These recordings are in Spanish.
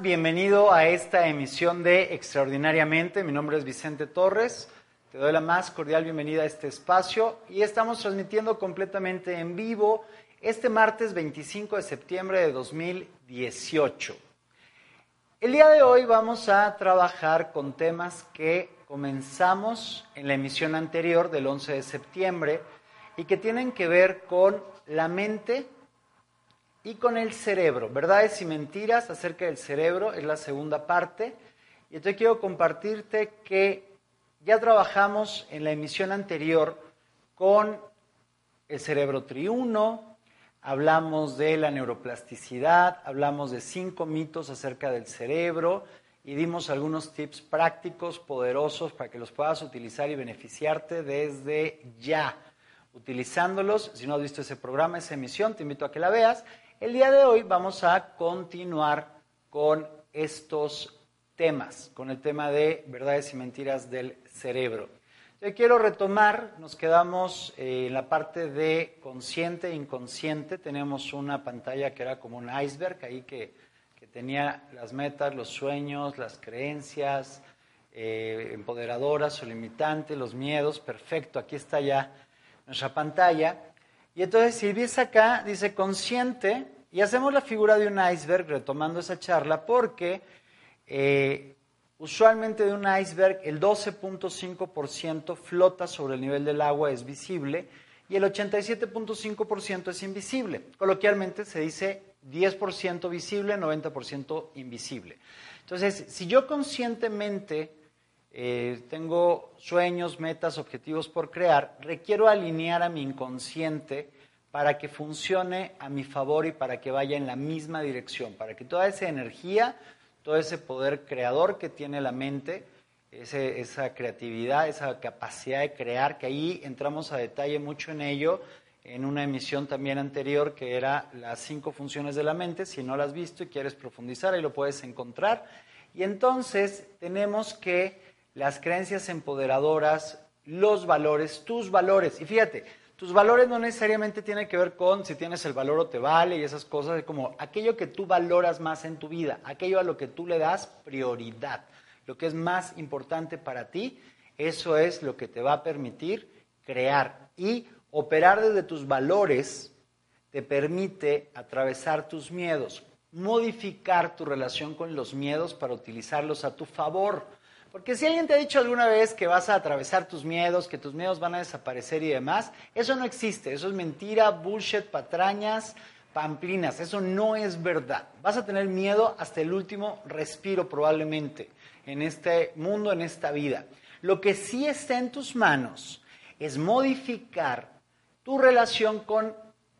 Bienvenido a esta emisión de Extraordinariamente. Mi nombre es Vicente Torres. Te doy la más cordial bienvenida a este espacio y estamos transmitiendo completamente en vivo este martes 25 de septiembre de 2018. El día de hoy vamos a trabajar con temas que comenzamos en la emisión anterior del 11 de septiembre y que tienen que ver con la mente y con el cerebro. Verdades y mentiras acerca del cerebro es la segunda parte. Y entonces quiero compartirte que ya trabajamos en la emisión anterior con el cerebro triuno, hablamos de la neuroplasticidad, hablamos de cinco mitos acerca del cerebro y dimos algunos tips prácticos, poderosos, para que los puedas utilizar y beneficiarte desde ya. Utilizándolos, si no has visto ese programa, esa emisión, te invito a que la veas. El día de hoy vamos a continuar con estos temas, con el tema de verdades y mentiras del cerebro. Yo quiero retomar, nos quedamos eh, en la parte de consciente e inconsciente, tenemos una pantalla que era como un iceberg ahí que, tenía las metas, los sueños, las creencias eh, empoderadoras o limitantes, los miedos, perfecto, aquí está ya nuestra pantalla. Y entonces si ves acá, dice consciente, y hacemos la figura de un iceberg retomando esa charla porque eh, usualmente de un iceberg el 12.5% flota sobre el nivel del agua, es visible, y el 87.5% es invisible. Coloquialmente se dice 10% visible, 90% invisible. Entonces, si yo conscientemente eh, tengo sueños, metas, objetivos por crear, requiero alinear a mi inconsciente para que funcione a mi favor y para que vaya en la misma dirección, para que toda esa energía, todo ese poder creador que tiene la mente, esa creatividad, esa capacidad de crear, que ahí entramos a detalle mucho en ello, en una emisión también anterior que era las cinco funciones de la mente, si no las has visto y quieres profundizar, ahí lo puedes encontrar. Y entonces tenemos que las creencias empoderadoras, los valores, tus valores, y fíjate, tus valores no necesariamente tienen que ver con si tienes el valor o te vale y esas cosas, es como aquello que tú valoras más en tu vida, aquello a lo que tú le das prioridad, lo que es más importante para ti, eso es lo que te va a permitir crear. Y operar desde tus valores te permite atravesar tus miedos, modificar tu relación con los miedos para utilizarlos a tu favor. Porque si alguien te ha dicho alguna vez que vas a atravesar tus miedos, que tus miedos van a desaparecer y demás, eso no existe, eso es mentira, bullshit, patrañas, pamplinas, eso no es verdad. Vas a tener miedo hasta el último respiro probablemente en este mundo, en esta vida. Lo que sí está en tus manos es modificar tu relación con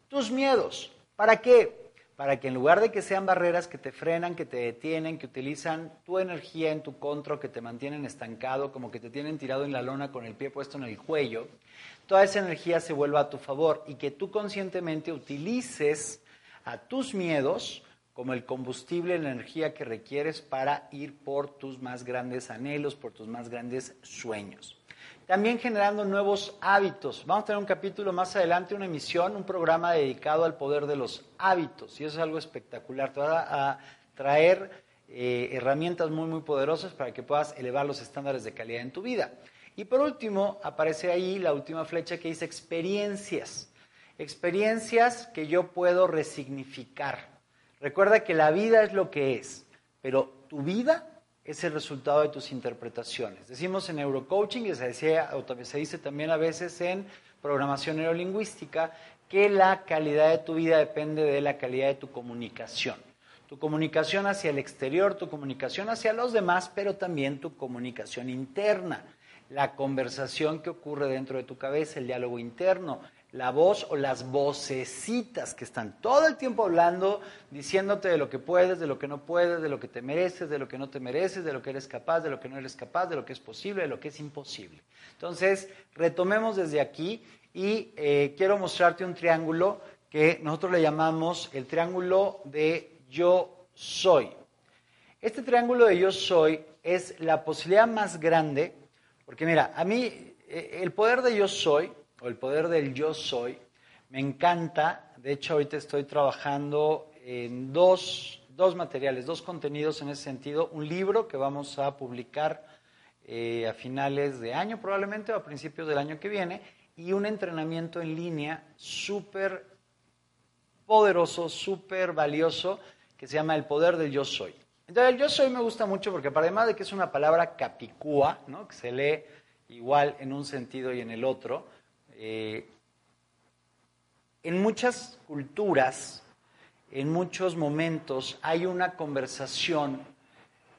tus miedos. ¿Para qué? Para que en lugar de que sean barreras que te frenan, que te detienen, que utilizan tu energía en tu contra, que te mantienen estancado, como que te tienen tirado en la lona con el pie puesto en el cuello, toda esa energía se vuelva a tu favor y que tú conscientemente utilices a tus miedos como el combustible, la energía que requieres para ir por tus más grandes anhelos, por tus más grandes sueños. También generando nuevos hábitos. Vamos a tener un capítulo más adelante, una emisión, un programa dedicado al poder de los hábitos. Y eso es algo espectacular. Te va a traer eh, herramientas muy, muy poderosas para que puedas elevar los estándares de calidad en tu vida. Y por último, aparece ahí la última flecha que dice experiencias. Experiencias que yo puedo resignificar. Recuerda que la vida es lo que es, pero tu vida es el resultado de tus interpretaciones. Decimos en neurocoaching, y se, decía, se dice también a veces en programación neurolingüística, que la calidad de tu vida depende de la calidad de tu comunicación. Tu comunicación hacia el exterior, tu comunicación hacia los demás, pero también tu comunicación interna. La conversación que ocurre dentro de tu cabeza, el diálogo interno, la voz o las vocecitas que están todo el tiempo hablando, diciéndote de lo que puedes, de lo que no puedes, de lo que te mereces, de lo que no te mereces, de lo que eres capaz, de lo que no eres capaz, de lo que es posible, de lo que es imposible. Entonces, retomemos desde aquí y eh, quiero mostrarte un triángulo que nosotros le llamamos el triángulo de yo soy. Este triángulo de yo soy es la posibilidad más grande, porque mira, a mí eh, el poder de yo soy o el poder del yo soy, me encanta. De hecho, ahorita estoy trabajando en dos, dos materiales, dos contenidos en ese sentido. Un libro que vamos a publicar eh, a finales de año probablemente o a principios del año que viene y un entrenamiento en línea súper poderoso, súper valioso que se llama El Poder del Yo Soy. Entonces, el Yo Soy me gusta mucho porque, además de que es una palabra capicúa, ¿no? que se lee igual en un sentido y en el otro, eh, en muchas culturas, en muchos momentos, hay una conversación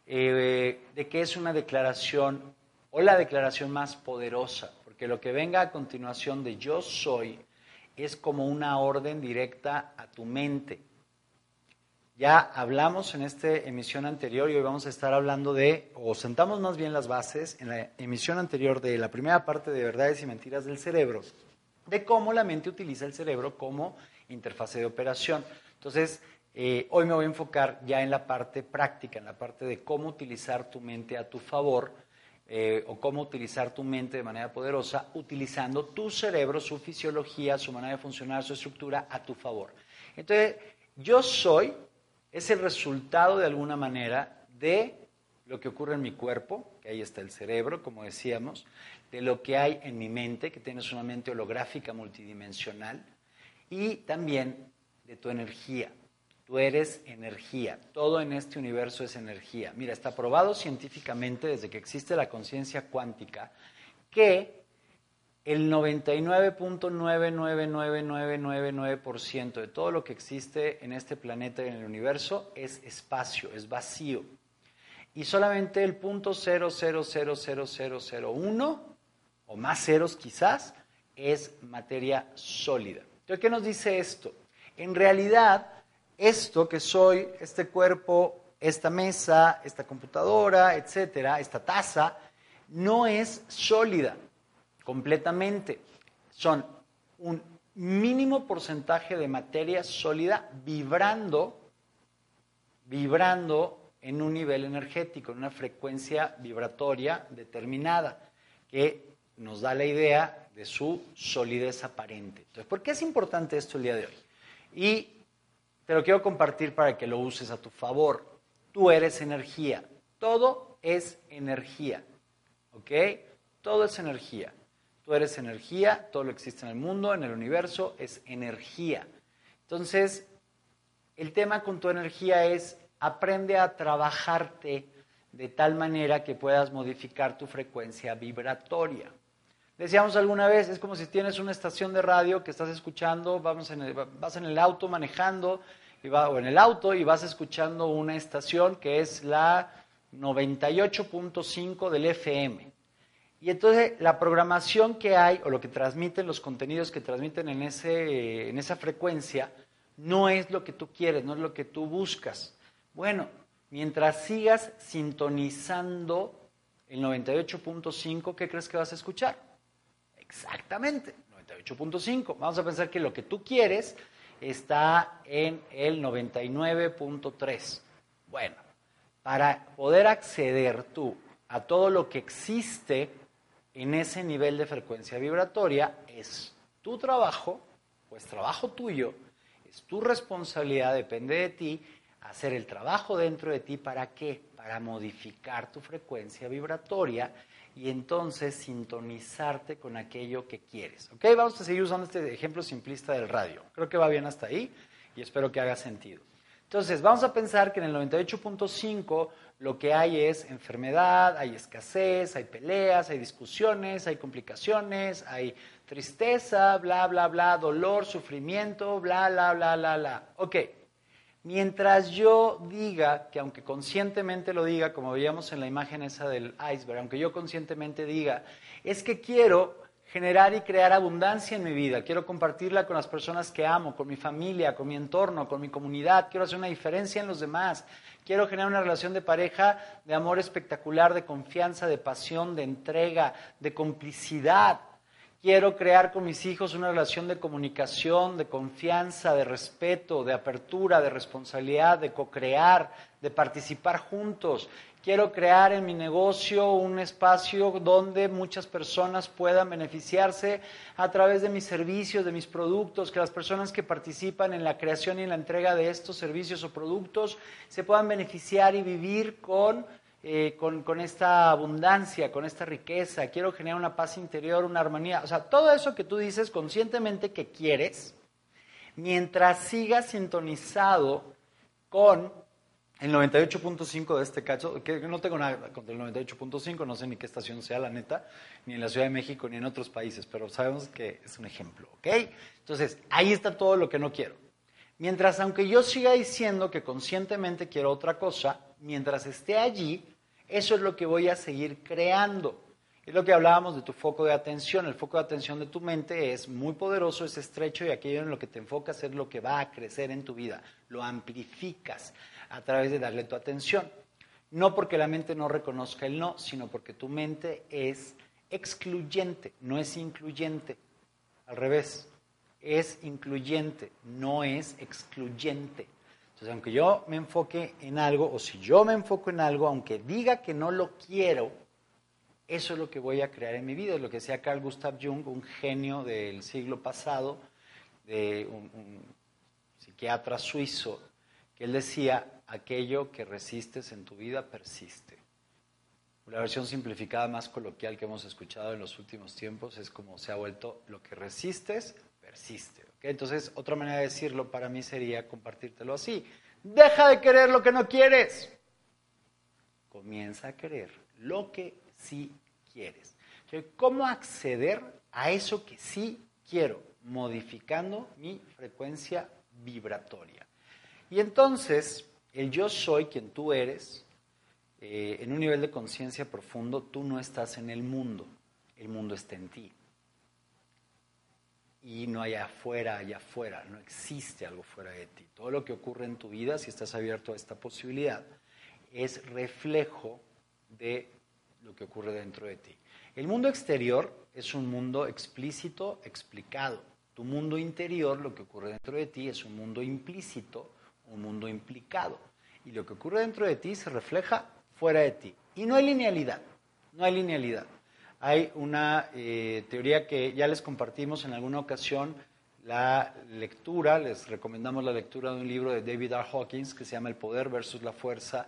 eh, de que es una declaración o la declaración más poderosa, porque lo que venga a continuación de yo soy es como una orden directa a tu mente. Ya hablamos en esta emisión anterior y hoy vamos a estar hablando de, o sentamos más bien las bases en la emisión anterior de la primera parte de verdades y mentiras del cerebro, de cómo la mente utiliza el cerebro como interfase de operación. Entonces, eh, hoy me voy a enfocar ya en la parte práctica, en la parte de cómo utilizar tu mente a tu favor eh, o cómo utilizar tu mente de manera poderosa, utilizando tu cerebro, su fisiología, su manera de funcionar, su estructura a tu favor. Entonces, yo soy es el resultado de alguna manera de lo que ocurre en mi cuerpo, que ahí está el cerebro, como decíamos, de lo que hay en mi mente, que tienes una mente holográfica multidimensional, y también de tu energía. Tú eres energía, todo en este universo es energía. Mira, está probado científicamente desde que existe la conciencia cuántica que el 99.99999% de todo lo que existe en este planeta y en el universo es espacio, es vacío. Y solamente el punto o más ceros quizás es materia sólida. Entonces, ¿qué nos dice esto? En realidad, esto que soy, este cuerpo, esta mesa, esta computadora, etcétera, esta taza, no es sólida completamente. Son un mínimo porcentaje de materia sólida vibrando, vibrando en un nivel energético, en una frecuencia vibratoria determinada, que nos da la idea de su solidez aparente. Entonces, ¿por qué es importante esto el día de hoy? Y te lo quiero compartir para que lo uses a tu favor. Tú eres energía. Todo es energía. ¿Ok? Todo es energía. Tú eres energía, todo lo que existe en el mundo, en el universo, es energía. Entonces, el tema con tu energía es aprende a trabajarte de tal manera que puedas modificar tu frecuencia vibratoria. Decíamos alguna vez, es como si tienes una estación de radio que estás escuchando, vamos en vas en el auto manejando y o en el auto y vas escuchando una estación que es la 98.5 del FM. Y entonces la programación que hay o lo que transmiten, los contenidos que transmiten en, ese, en esa frecuencia, no es lo que tú quieres, no es lo que tú buscas. Bueno, mientras sigas sintonizando el 98.5, ¿qué crees que vas a escuchar? Exactamente, 98.5. Vamos a pensar que lo que tú quieres está en el 99.3. Bueno, para poder acceder tú a todo lo que existe en ese nivel de frecuencia vibratoria, es tu trabajo, pues trabajo tuyo, es tu responsabilidad, depende de ti, hacer el trabajo dentro de ti para qué? Para modificar tu frecuencia vibratoria y entonces sintonizarte con aquello que quieres. ¿Ok? Vamos a seguir usando este ejemplo simplista del radio. Creo que va bien hasta ahí y espero que haga sentido. Entonces, vamos a pensar que en el 98.5 lo que hay es enfermedad, hay escasez, hay peleas, hay discusiones, hay complicaciones, hay tristeza, bla, bla, bla, dolor, sufrimiento, bla, bla, bla, bla, bla. Ok, mientras yo diga, que aunque conscientemente lo diga, como veíamos en la imagen esa del iceberg, aunque yo conscientemente diga, es que quiero generar y crear abundancia en mi vida, quiero compartirla con las personas que amo, con mi familia, con mi entorno, con mi comunidad, quiero hacer una diferencia en los demás, quiero generar una relación de pareja de amor espectacular, de confianza, de pasión, de entrega, de complicidad. Quiero crear con mis hijos una relación de comunicación, de confianza, de respeto, de apertura, de responsabilidad, de co-crear, de participar juntos. Quiero crear en mi negocio un espacio donde muchas personas puedan beneficiarse a través de mis servicios, de mis productos, que las personas que participan en la creación y la entrega de estos servicios o productos se puedan beneficiar y vivir con, eh, con, con esta abundancia, con esta riqueza. Quiero generar una paz interior, una armonía. O sea, todo eso que tú dices conscientemente que quieres, mientras sigas sintonizado con el 98.5 de este cacho, que no tengo nada contra el 98.5, no sé ni qué estación sea, la neta, ni en la Ciudad de México, ni en otros países, pero sabemos que es un ejemplo, ¿ok? Entonces, ahí está todo lo que no quiero. Mientras, aunque yo siga diciendo que conscientemente quiero otra cosa, mientras esté allí, eso es lo que voy a seguir creando. Es lo que hablábamos de tu foco de atención. El foco de atención de tu mente es muy poderoso, es estrecho y aquello en lo que te enfocas es lo que va a crecer en tu vida. Lo amplificas a través de darle tu atención. No porque la mente no reconozca el no, sino porque tu mente es excluyente, no es incluyente. Al revés, es incluyente, no es excluyente. Entonces, aunque yo me enfoque en algo, o si yo me enfoco en algo, aunque diga que no lo quiero, eso es lo que voy a crear en mi vida. Es lo que decía Carl Gustav Jung, un genio del siglo pasado, de un, un psiquiatra suizo, que él decía, aquello que resistes en tu vida persiste. La versión simplificada más coloquial que hemos escuchado en los últimos tiempos es como se ha vuelto lo que resistes persiste. Entonces, otra manera de decirlo para mí sería compartírtelo así. Deja de querer lo que no quieres. Comienza a querer lo que sí quieres. ¿Cómo acceder a eso que sí quiero? Modificando mi frecuencia vibratoria. Y entonces, el yo soy quien tú eres, eh, en un nivel de conciencia profundo, tú no estás en el mundo, el mundo está en ti. Y no hay afuera, allá afuera, no existe algo fuera de ti. Todo lo que ocurre en tu vida, si estás abierto a esta posibilidad, es reflejo de lo que ocurre dentro de ti. El mundo exterior es un mundo explícito, explicado. Tu mundo interior, lo que ocurre dentro de ti, es un mundo implícito, un mundo implicado. Y lo que ocurre dentro de ti se refleja fuera de ti. Y no hay linealidad, no hay linealidad. Hay una eh, teoría que ya les compartimos en alguna ocasión, la lectura, les recomendamos la lectura de un libro de David R. Hawkins que se llama El poder versus la fuerza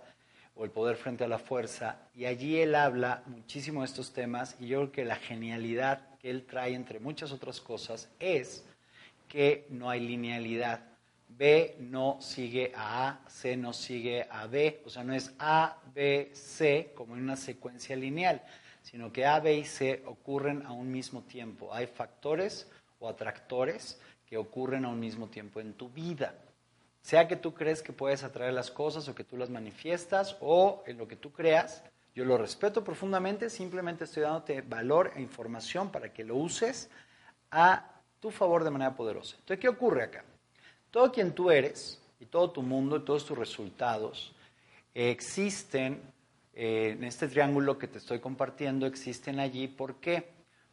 o el poder frente a la fuerza, y allí él habla muchísimo de estos temas y yo creo que la genialidad que él trae entre muchas otras cosas es que no hay linealidad. B no sigue a A, C no sigue a B, o sea, no es A, B, C como en una secuencia lineal, sino que A, B y C ocurren a un mismo tiempo. Hay factores o atractores que ocurren a un mismo tiempo en tu vida. Sea que tú crees que puedes atraer las cosas o que tú las manifiestas o en lo que tú creas, yo lo respeto profundamente, simplemente estoy dándote valor e información para que lo uses a tu favor de manera poderosa. Entonces, ¿qué ocurre acá? Todo quien tú eres y todo tu mundo y todos tus resultados existen eh, en este triángulo que te estoy compartiendo, existen allí. ¿Por qué?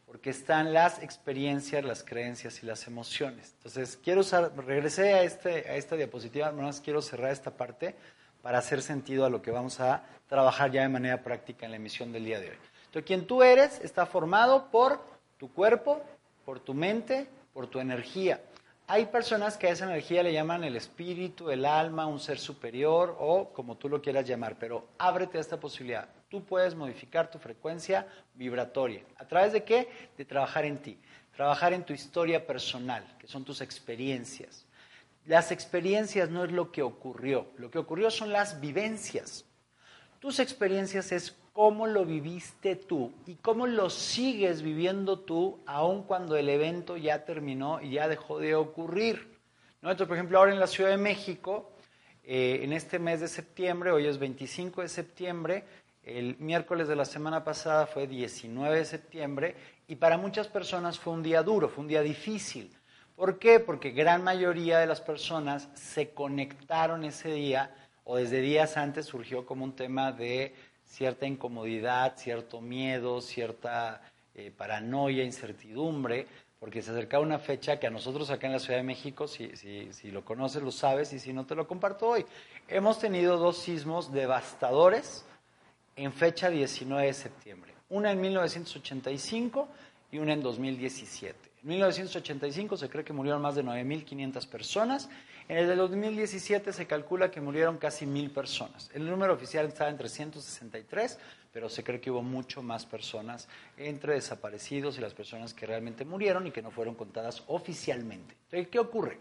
Porque están las experiencias, las creencias y las emociones. Entonces, quiero usar, regresé a, este, esta diapositiva, más quiero cerrar esta parte para hacer sentido a lo que vamos a trabajar ya de manera práctica en la emisión del día de hoy. Entonces, quien tú eres está formado por tu cuerpo, por tu mente, por tu energía. Hay personas que a esa energía le llaman el espíritu, el alma, un ser superior o como tú lo quieras llamar, pero ábrete a esta posibilidad. Tú puedes modificar tu frecuencia vibratoria. ¿A través de qué? De trabajar en ti, trabajar en tu historia personal, que son tus experiencias. Las experiencias no es lo que ocurrió, lo que ocurrió son las vivencias. Tus experiencias es cómo lo viviste tú y cómo lo sigues viviendo tú aun cuando el evento ya terminó y ya dejó de ocurrir. Por ejemplo, ahora en la Ciudad de México, eh, en este mes de septiembre, hoy es 25 de septiembre, el miércoles de la semana pasada fue 19 de septiembre y para muchas personas fue un día duro, fue un día difícil. ¿Por qué? Porque gran mayoría de las personas se conectaron ese día o desde días antes surgió como un tema de cierta incomodidad, cierto miedo, cierta eh, paranoia, incertidumbre, porque se acercaba una fecha que a nosotros acá en la Ciudad de México, si, si, si lo conoces lo sabes y si no te lo comparto hoy, hemos tenido dos sismos devastadores en fecha 19 de septiembre, una en 1985 y una en 2017. En 1985 se cree que murieron más de 9.500 personas. En el de 2017 se calcula que murieron casi 1.000 personas. El número oficial estaba en 363, pero se cree que hubo mucho más personas entre desaparecidos y las personas que realmente murieron y que no fueron contadas oficialmente. Entonces, ¿qué ocurre?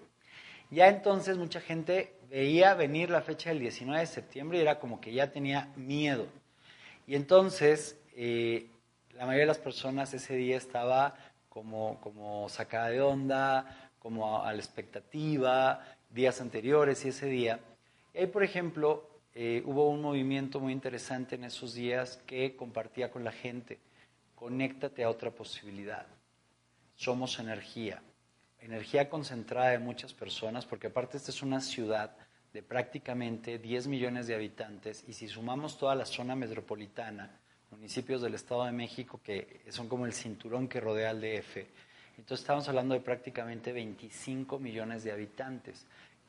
Ya entonces mucha gente veía venir la fecha del 19 de septiembre y era como que ya tenía miedo. Y entonces eh, la mayoría de las personas ese día estaba como sacada de onda, como a, la expectativa, días anteriores y ese día. Ahí, por ejemplo, eh, hubo un movimiento muy interesante en esos días que compartía con la gente. Conéctate a otra posibilidad. Somos energía. Energía concentrada de muchas personas, porque aparte esta es una ciudad de prácticamente 10 millones de habitantes y si sumamos toda la zona metropolitana, municipios del Estado de México que son como el cinturón que rodea al DF. Entonces estamos hablando de prácticamente 25 millones de habitantes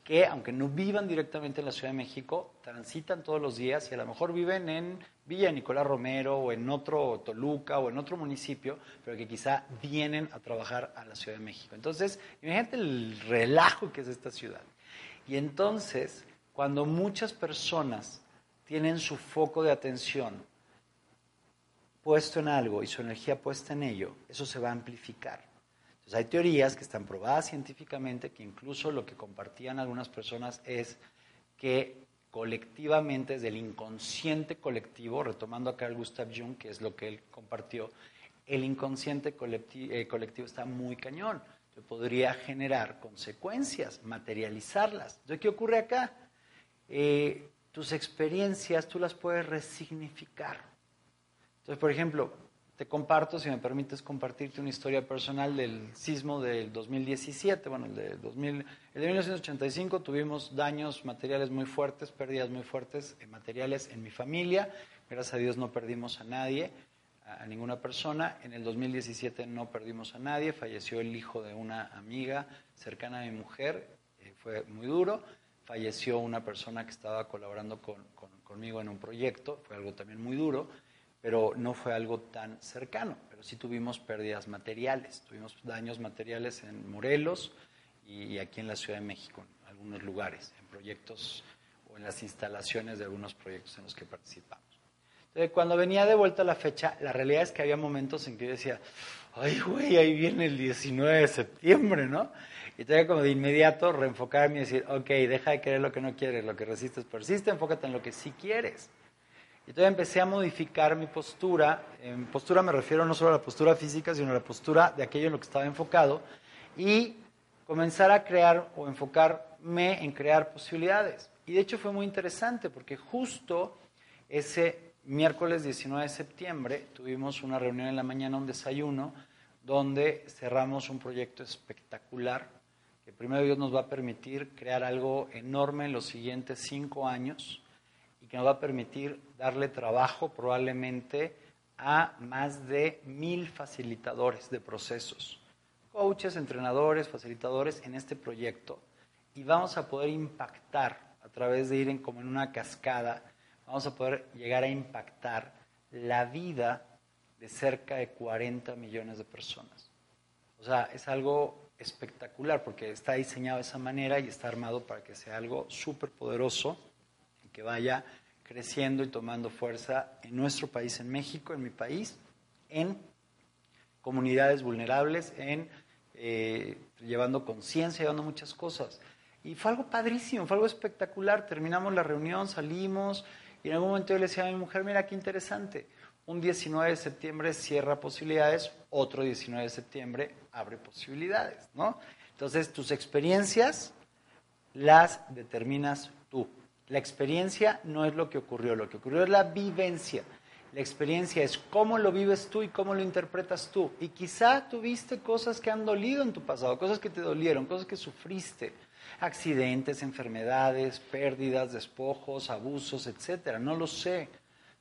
que, aunque no vivan directamente en la Ciudad de México, transitan todos los días y a lo mejor viven en Villa Nicolás Romero o en otro Toluca o en otro municipio, pero que quizá vienen a trabajar a la Ciudad de México. Entonces, imagínate el relajo que es esta ciudad. Y entonces, cuando muchas personas tienen su foco de atención puesto en algo y su energía puesta en ello, eso se va a amplificar. Entonces hay teorías que están probadas científicamente que incluso lo que compartían algunas personas es que colectivamente, desde el inconsciente colectivo, retomando acá el Gustav Jung, que es lo que él compartió, el inconsciente eh, colectivo, está muy cañón. que podría generar consecuencias, materializarlas. Entonces, ¿qué ocurre acá? Eh, tus experiencias tú las puedes resignificar. Entonces, por ejemplo, te comparto, si me permites compartirte una historia personal del sismo del 2017, bueno, el de, 2000, el de 1985 tuvimos daños materiales muy fuertes, pérdidas muy fuertes en materiales en mi familia, gracias a Dios no perdimos a nadie, a, ninguna persona, en el 2017 no perdimos a nadie, falleció el hijo de una amiga cercana a mi mujer, eh, fue muy duro, falleció una persona que estaba colaborando con, conmigo en un proyecto, fue algo también muy duro, pero no fue algo tan cercano, pero sí tuvimos pérdidas materiales, tuvimos daños materiales en Morelos y aquí en la Ciudad de México, en algunos lugares, en proyectos o en las instalaciones de algunos proyectos en los que participamos. Entonces, cuando venía de vuelta la fecha, la realidad es que había momentos en que yo decía, ay, güey, ahí viene el 19 de septiembre, ¿no? Y tenía como de inmediato reenfocarme y decir, ok, deja de querer lo que no quieres, lo que resistes persiste, enfócate en lo que sí quieres. Entonces empecé a modificar mi postura. En postura me refiero no solo a la postura física, sino a la postura de aquello en lo que estaba enfocado. Y comenzar a crear o enfocarme en crear posibilidades. Y de hecho fue muy interesante porque justo ese miércoles 19 de septiembre tuvimos una reunión en la mañana, un desayuno, donde cerramos un proyecto espectacular que primero Dios nos va a permitir crear algo enorme en los siguientes cinco años que nos va a permitir darle trabajo probablemente a más de mil facilitadores de procesos, coaches, entrenadores, facilitadores en este proyecto y vamos a poder impactar a través de ir en, como en una cascada, vamos a poder llegar a impactar la vida de cerca de 40 millones de personas. O sea, es algo espectacular porque está diseñado de esa manera y está armado para que sea algo súper poderoso que vaya creciendo y tomando fuerza en nuestro país, en México, en mi país, en comunidades vulnerables, en eh, llevando conciencia, llevando muchas cosas. Y fue algo padrísimo, fue algo espectacular. Terminamos la reunión, salimos y en algún momento yo le decía a mi mujer, mira qué interesante, un 19 de septiembre cierra posibilidades, otro 19 de septiembre abre posibilidades, ¿no? Entonces tus experiencias las determinas tú. La experiencia no es lo que ocurrió, lo que ocurrió es la vivencia. La experiencia es cómo lo vives tú y cómo lo interpretas tú. Y quizá tuviste cosas que han dolido en tu pasado, cosas que te dolieron, cosas que sufriste, accidentes, enfermedades, pérdidas, despojos, abusos, etcétera. No lo sé.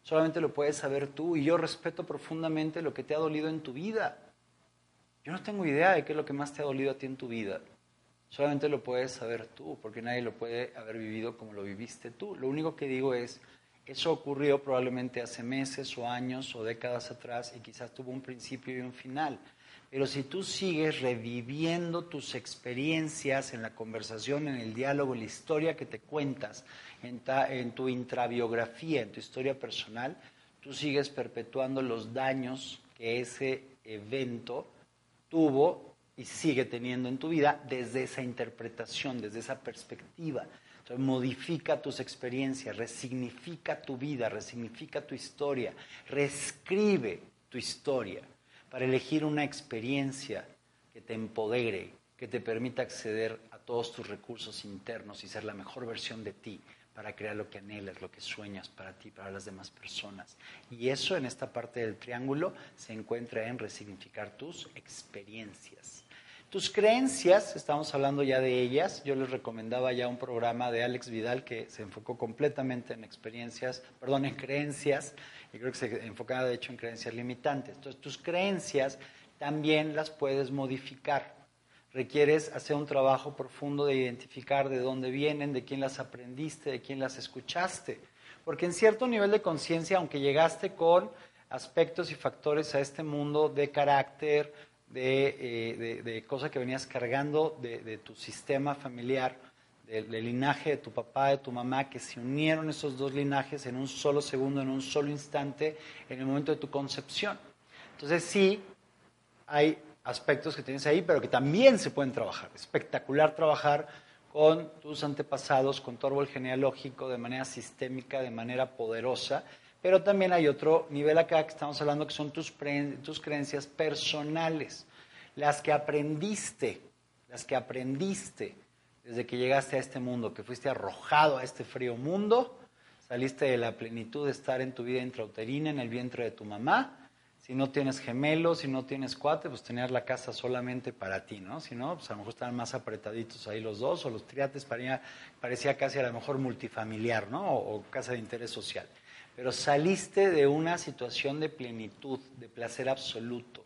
Solamente lo puedes saber tú y yo respeto profundamente lo que te ha dolido en tu vida. Yo no tengo idea de qué es lo que más te ha dolido a ti en tu vida. Solamente lo puedes saber tú, porque nadie lo puede haber vivido como lo viviste tú. Lo único que digo es, eso ocurrió probablemente hace meses o años o décadas atrás y quizás tuvo un principio y un final. Pero si tú sigues reviviendo tus experiencias en la conversación, en el diálogo, en la historia que te cuentas, en, tu intrabiografía, en tu historia personal, tú sigues perpetuando los daños que ese evento tuvo y sigue teniendo en tu vida desde esa interpretación, desde esa perspectiva modifica tus experiencias, resignifica tu vida, resignifica tu historia, reescribe tu historia para elegir una experiencia que te empodere, que te permita acceder a todos tus recursos internos y ser la mejor versión de ti para crear lo que anhelas, lo que sueñas para ti, para las demás personas. Y eso en esta parte del triángulo se encuentra en resignificar tus experiencias. Tus creencias, estamos hablando ya de ellas, yo les recomendaba ya un programa de Alex Vidal que se enfocó completamente en experiencias, perdón, en creencias, y creo que se enfocaba de hecho en creencias limitantes. Entonces, tus creencias también las puedes modificar. Requieres hacer un trabajo profundo de identificar de dónde vienen, de quién las aprendiste, de quién las escuchaste. Porque en cierto nivel de conciencia, aunque llegaste con aspectos y factores a este mundo de carácter, eh, de, cosas que venías cargando de, tu sistema familiar, del, linaje de tu papá, de tu mamá, que se unieron esos dos linajes en un solo segundo, en un solo instante, en el momento de tu concepción. Entonces sí, hay aspectos que tienes ahí, pero que también se pueden trabajar. Espectacular trabajar con tus antepasados, con tu árbol genealógico, de manera sistémica, de manera poderosa, pero también hay otro nivel acá que estamos hablando que son tus, tus creencias personales, las que aprendiste, las que aprendiste desde que llegaste a este mundo, que fuiste arrojado a este frío mundo, saliste de la plenitud de estar en tu vida intrauterina, en el vientre de tu mamá. Si no tienes gemelos, si no tienes cuate, pues tener la casa solamente para ti, ¿no? Si no, pues a lo mejor estaban más apretaditos ahí los dos, o los triates parecía, parecía casi a lo mejor multifamiliar, ¿no? o casa de interés social pero saliste de una situación de plenitud, de placer absoluto,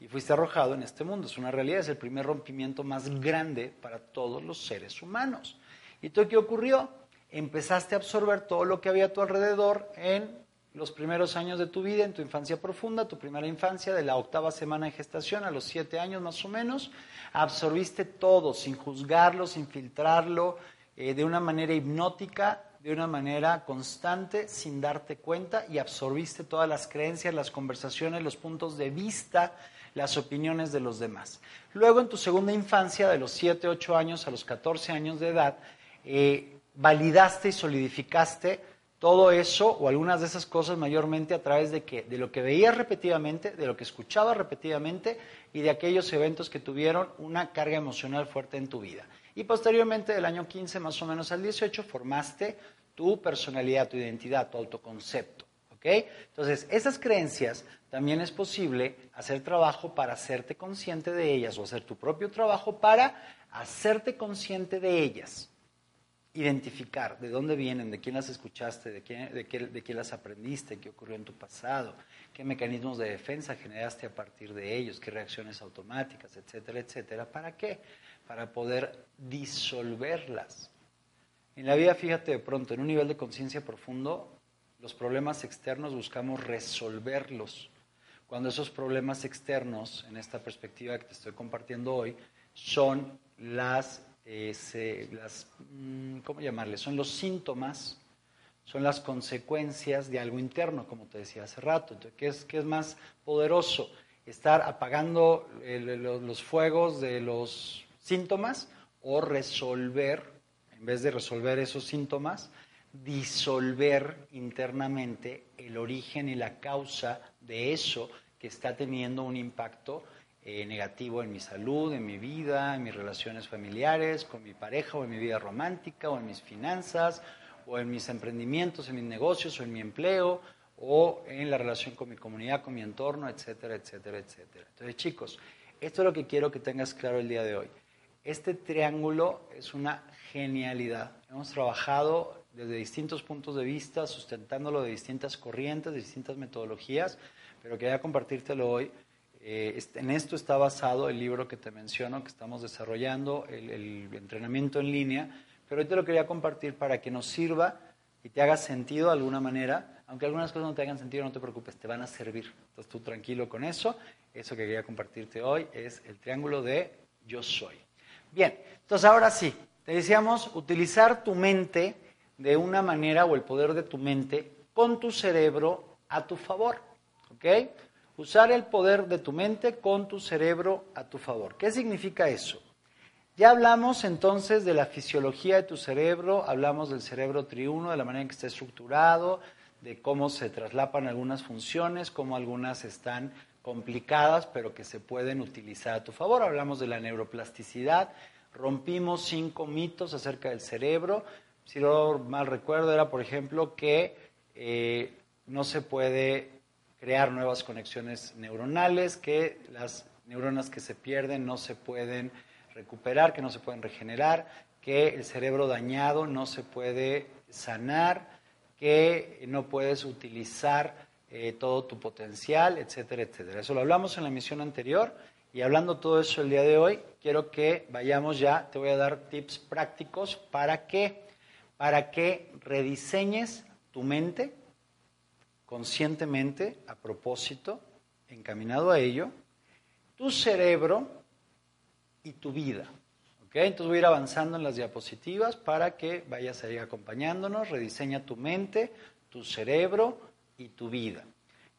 y fuiste arrojado en este mundo. Es una realidad, es el primer rompimiento más grande para todos los seres humanos. ¿Y todo qué ocurrió? Empezaste a absorber todo lo que había a tu alrededor en los primeros años de tu vida, en tu infancia profunda, tu primera infancia, de la octava semana de gestación a los siete años más o menos, absorbiste todo sin juzgarlo, sin filtrarlo, eh, de una manera hipnótica, de una manera constante sin darte cuenta y absorbiste todas las creencias, las conversaciones, los puntos de vista, las opiniones de los demás. Luego en tu segunda infancia, de los 7, 8 años a los 14 años de edad, eh, validaste y solidificaste todo eso o algunas de esas cosas mayormente a través de, que, de lo que veías repetidamente, de lo que escuchabas repetidamente y de aquellos eventos que tuvieron una carga emocional fuerte en tu vida. Y posteriormente, del año 15 más o menos al 18, formaste tu personalidad, tu identidad, tu autoconcepto. ¿ok? Entonces, esas creencias también es posible hacer trabajo para hacerte consciente de ellas o hacer tu propio trabajo para hacerte consciente de ellas. Identificar de dónde vienen, de quién las escuchaste, de quién, de, qué, de quién las aprendiste, qué ocurrió en tu pasado, qué mecanismos de defensa generaste a partir de ellos, qué reacciones automáticas, etcétera, etcétera. ¿Para qué? Para poder disolverlas. En la vida, fíjate de pronto, en un nivel de conciencia profundo, los problemas externos buscamos resolverlos. cuando esos problemas externos, en esta perspectiva que te estoy compartiendo hoy, son las, eh, las mm, ¿cómo llamarle? Son los síntomas, son las consecuencias de algo interno, como te decía hace rato. Entonces, ¿qué es, qué es más poderoso? ¿Estar apagando los fuegos de los síntomas o resolver, en vez de resolver esos síntomas, disolver internamente el origen y la causa de eso que está teniendo un impacto eh, negativo en mi salud, en mi vida, en mis relaciones familiares, con mi pareja o en mi vida romántica o en mis finanzas o en mis emprendimientos, en mis negocios o en mi empleo o en la relación con mi comunidad, con mi entorno, etcétera, etcétera, etcétera. Entonces, chicos, esto es lo que quiero que tengas claro el día de hoy. Este triángulo es una genialidad. Hemos trabajado desde distintos puntos de vista, sustentándolo de distintas corrientes, de distintas metodologías, pero quería compartírtelo hoy. Eh, en esto está basado el libro que te menciono, que estamos desarrollando, el, entrenamiento en línea, pero hoy te lo quería compartir para que nos sirva y te haga sentido de alguna manera. Aunque algunas cosas no te hagan sentido, no te preocupes, te van a servir. Entonces tú tranquilo con eso. Eso que quería compartirte hoy es el triángulo de yo soy. Bien, entonces ahora sí, te decíamos utilizar tu mente de una manera o el poder de tu mente con tu cerebro a tu favor. ¿Ok? Usar el poder de tu mente con tu cerebro a tu favor. ¿Qué significa eso? Ya hablamos entonces de la fisiología de tu cerebro, hablamos del cerebro triuno, de la manera en que está estructurado, de cómo se traslapan algunas funciones, cómo algunas están complicadas, pero que se pueden utilizar a tu favor. Hablamos de la neuroplasticidad, rompimos cinco mitos acerca del cerebro. Si no mal recuerdo, era, por ejemplo, que eh, no se puede crear nuevas conexiones neuronales, que las neuronas que se pierden no se pueden recuperar, que no se pueden regenerar, que el cerebro dañado no se puede sanar, que no puedes utilizar eh, todo tu potencial, etcétera, etcétera. Eso lo hablamos en la emisión anterior y hablando todo eso el día de hoy, quiero que vayamos ya, te voy a dar tips prácticos para que, para que rediseñes tu mente conscientemente, a propósito, encaminado a ello, tu cerebro y tu vida. Entonces voy a ir avanzando en las diapositivas para que vayas ahí acompañándonos, rediseña tu mente, tu cerebro y tu vida.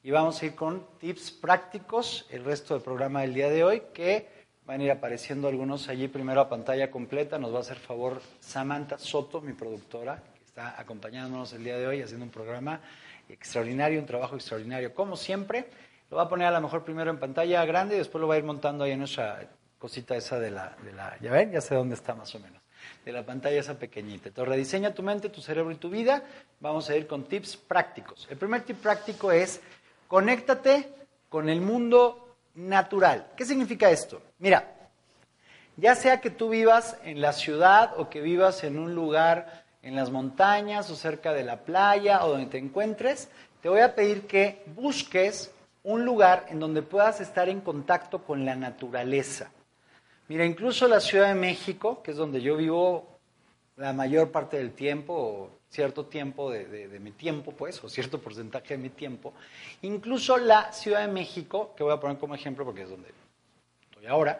Y vamos a ir con tips prácticos el resto del programa del día de hoy, que van a ir apareciendo algunos allí primero a pantalla completa. Nos va a hacer favor Samantha Soto, mi productora, que está acompañándonos el día de hoy haciendo un programa extraordinario, un trabajo extraordinario, como siempre. Lo va a poner a lo mejor primero en pantalla grande y después lo va a ir montando ahí en nuestra cosita esa de la, de la ya ven, ya sé dónde está más o menos, de la pantalla esa pequeñita. Entonces, rediseña tu mente, tu cerebro y tu vida. Vamos a ir con tips prácticos. El primer tip práctico es conéctate con el mundo natural. ¿Qué significa esto? Mira, ya sea que tú vivas en la ciudad o que vivas en un lugar en las montañas o cerca de la playa o donde te encuentres, te voy a pedir que busques un lugar en donde puedas estar en contacto con la naturaleza. Mira, incluso la Ciudad de México, que es donde yo vivo la mayor parte del tiempo, o cierto tiempo de, de, mi tiempo, pues, o cierto porcentaje de mi tiempo, incluso la Ciudad de México, que voy a poner como ejemplo porque es donde estoy ahora,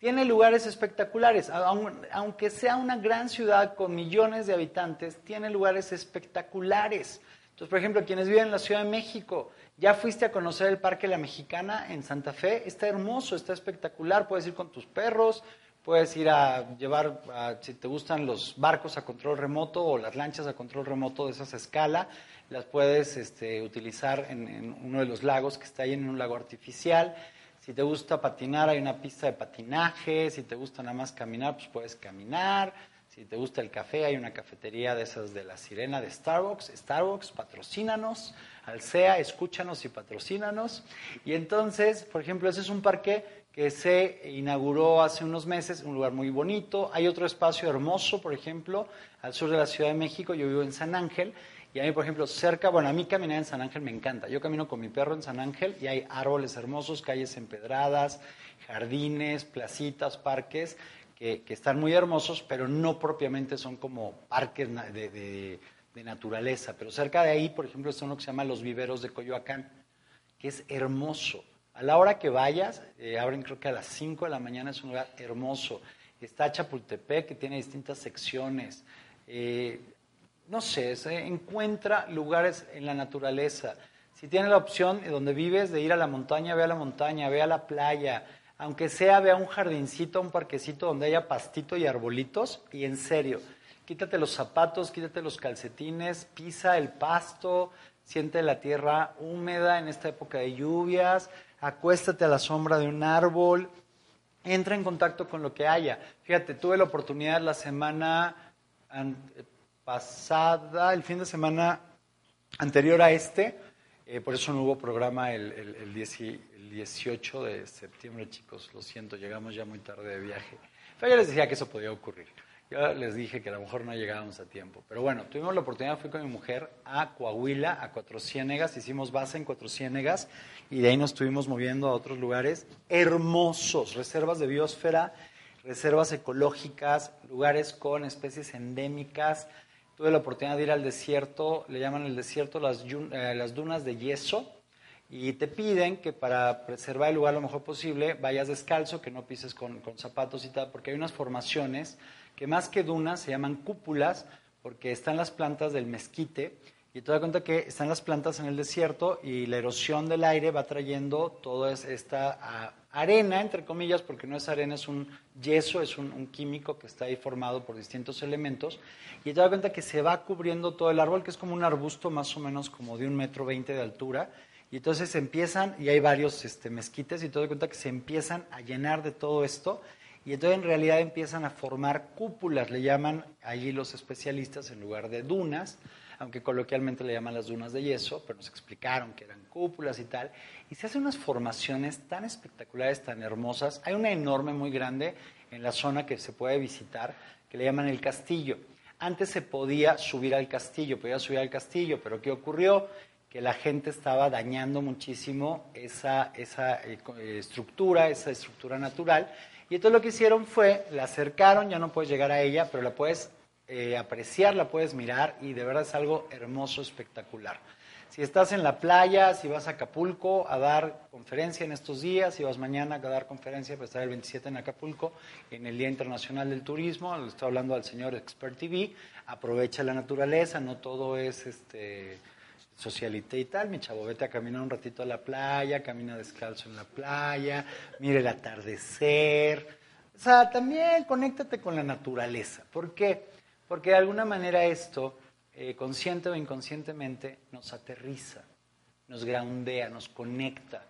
tiene lugares espectaculares. Aunque sea una gran ciudad con millones de habitantes, tiene lugares espectaculares. Entonces, por ejemplo, quienes viven en la Ciudad de México, ya fuiste a conocer el Parque La Mexicana en Santa Fe, está hermoso, está espectacular, puedes ir con tus perros, puedes ir a llevar, si te gustan los barcos a control remoto o las lanchas a control remoto de esas escala, las puedes este, utilizar en, en, uno de los lagos que está ahí en un lago artificial. Si te gusta patinar, hay una pista de patinaje. Si te gusta nada más caminar, pues puedes caminar. Si te gusta el café, hay una cafetería de esas de la sirena de Starbucks. Starbucks, patrocínanos. Alsea, escúchanos y patrocínanos. Y entonces, por ejemplo, ese es un parque que se inauguró hace unos meses, un lugar muy bonito. Hay otro espacio hermoso, por ejemplo, al sur de la Ciudad de México. Yo vivo en San Ángel y a mí, por ejemplo, cerca, bueno, a mí caminar en San Ángel me encanta. Yo camino con mi perro en San Ángel y hay árboles hermosos, calles empedradas, jardines, placitas, parques, que, están muy hermosos, pero no propiamente son como parques de, naturaleza. Pero cerca de ahí, por ejemplo, está uno que se llama Los Viveros de Coyoacán, que es hermoso. A la hora que vayas, eh, abren creo que a las 5 de la mañana, es un lugar hermoso. Está Chapultepec, que tiene distintas secciones. Eh, no sé, se encuentra lugares en la naturaleza. Si tienes la opción donde vives de ir a la montaña, ve a la montaña, ve a la playa, aunque sea, ve a un jardincito, un parquecito donde haya pastito y arbolitos, y en serio, quítate los zapatos, quítate los calcetines, pisa el pasto, siente la tierra húmeda en esta época de lluvias, acuéstate a la sombra de un árbol, entra en contacto con lo que haya. Fíjate, tuve la oportunidad la semana pasada, el fin de semana anterior a este, eh, por eso no hubo programa el, el, 18 de septiembre, chicos, lo siento, llegamos ya muy tarde de viaje. Pero yo les decía que eso podía ocurrir. Yo les dije que a lo mejor no llegábamos a tiempo. Pero bueno, tuvimos la oportunidad, fui con mi mujer a Coahuila, a Cuatro Ciénegas, hicimos base en Cuatro Ciénegas y de ahí nos estuvimos moviendo a otros lugares hermosos, reservas de biosfera, reservas ecológicas, lugares con especies endémicas, Tuve la oportunidad de ir al desierto, le llaman el desierto las, eh, las dunas de yeso, y te piden que para preservar el lugar lo mejor posible vayas descalzo, que no pises con, con, zapatos y tal, porque hay unas formaciones que más que dunas se llaman cúpulas, porque están las plantas del mezquite, y te das cuenta que están las plantas en el desierto y la erosión del aire va trayendo toda esta ah, arena, entre comillas, porque no es arena, es un yeso, es un, químico que está ahí formado por distintos elementos, y te das cuenta que se va cubriendo todo el árbol, que es como un arbusto más o menos como de un metro veinte de altura, y entonces empiezan, y hay varios este, mezquites, y te das cuenta que se empiezan a llenar de todo esto, y entonces en realidad empiezan a formar cúpulas, le llaman allí los especialistas en lugar de dunas, aunque coloquialmente le llaman las dunas de yeso, pero nos explicaron que eran cúpulas y tal, y se hacen unas formaciones tan espectaculares, tan hermosas. Hay una enorme, muy grande, en la zona que se puede visitar, que le llaman el castillo. Antes se podía subir al castillo, podía subir al castillo, pero ¿qué ocurrió? Que la gente estaba dañando muchísimo esa, esa eh, eh, estructura, esa estructura natural, y entonces lo que hicieron fue, la acercaron, ya no puedes llegar a ella, pero la puedes eh, apreciar, la puedes mirar y de verdad es algo hermoso, espectacular. Si estás en la playa, si vas a Acapulco a dar conferencia en estos días, si vas mañana a dar conferencia para estar el 27 en Acapulco, en el Día Internacional del Turismo, le estoy hablando al señor Expert TV, aprovecha la naturaleza, no todo es este socialité y tal, mi chavo, vete a caminar un ratito a la playa, camina descalzo en la playa, mire el atardecer, o sea, también conéctate con la naturaleza. ¿Por qué? Porque de alguna manera esto, eh, consciente o inconscientemente, nos aterriza, nos groundea, nos conecta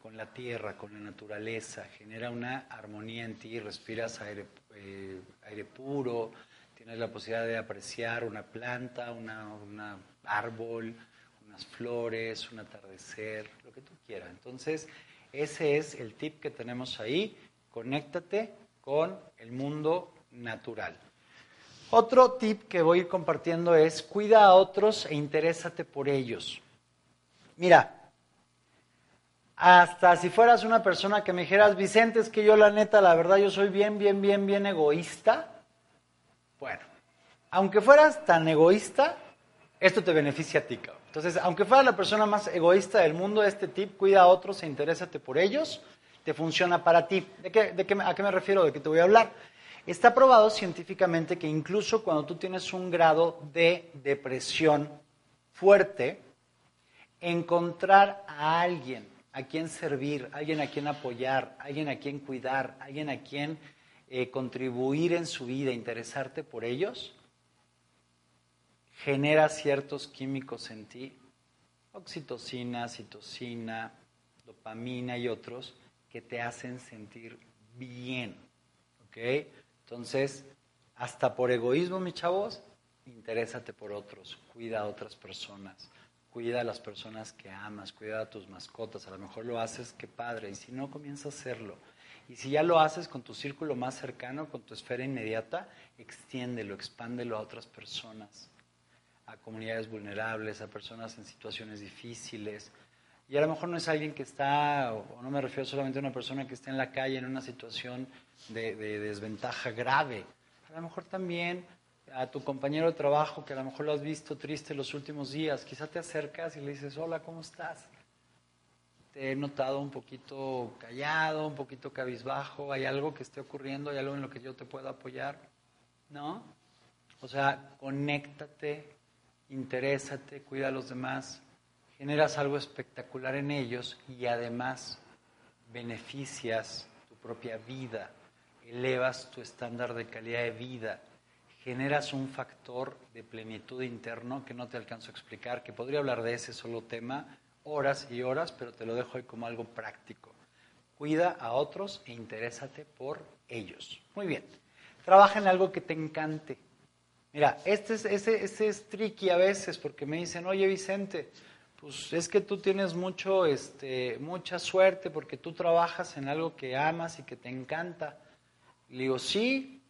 con la tierra, con la naturaleza, genera una armonía en ti, respiras aire, eh, aire puro, tienes la posibilidad de apreciar una planta, un árbol, unas flores, un atardecer, lo que tú quieras. Entonces, ese es el tip que tenemos ahí, conéctate con el mundo natural. Otro tip que voy a ir compartiendo es cuida a otros e interésate por ellos. Mira, hasta si fueras una persona que me dijeras, Vicente, es que yo la neta, la verdad, yo soy bien, bien, bien, bien egoísta. Bueno, aunque fueras tan egoísta, esto te beneficia a ti. Entonces, aunque fueras la persona más egoísta del mundo, este tip, cuida a otros e interésate por ellos, te funciona para ti. ¿De de qué, ¿A qué me refiero? ¿De qué te voy a hablar? Está probado científicamente que incluso cuando tú tienes un grado de depresión fuerte, encontrar a alguien a quien servir, alguien a quien apoyar, alguien a quien cuidar, alguien a quien eh, contribuir en su vida, interesarte por ellos, genera ciertos químicos en ti, oxitocina, citocina, dopamina y otros, que te hacen sentir bien. ¿Ok? Entonces, hasta por egoísmo, mis chavos, interésate por otros, cuida a otras personas, cuida a las personas que amas, cuida a tus mascotas. A lo mejor lo haces, qué padre, y si no, comienza a hacerlo. Y si ya lo haces con tu círculo más cercano, con tu esfera inmediata, extiéndelo, expándelo a otras personas, a comunidades vulnerables, a personas en situaciones difíciles. Y a lo mejor no es alguien que está, o no me refiero solamente a una persona que está en la calle en una situación de, desventaja grave. A lo mejor también a tu compañero de trabajo que a lo mejor lo has visto triste los últimos días, quizá te acercas y le dices, hola, ¿cómo estás? te he notado un poquito callado, un poquito cabizbajo, hay algo que esté ocurriendo, hay algo en lo que yo te pueda apoyar, ¿no? O sea, conéctate, interésate, cuida a los demás, generas algo espectacular en ellos y además beneficias tu propia vida, elevas tu estándar de calidad de vida, generas un factor de plenitud interno que no te alcanzo a explicar, que podría hablar de ese solo tema horas y horas, pero te lo dejo hoy como algo práctico. Cuida a otros e interésate por ellos. Muy bien. Trabaja en algo que te encante. Mira, este es, este, este es tricky a veces porque me dicen, oye Vicente, pues es que tú tienes mucho, este, mucha suerte porque tú trabajas en algo que amas y que te encanta. Le digo, sí,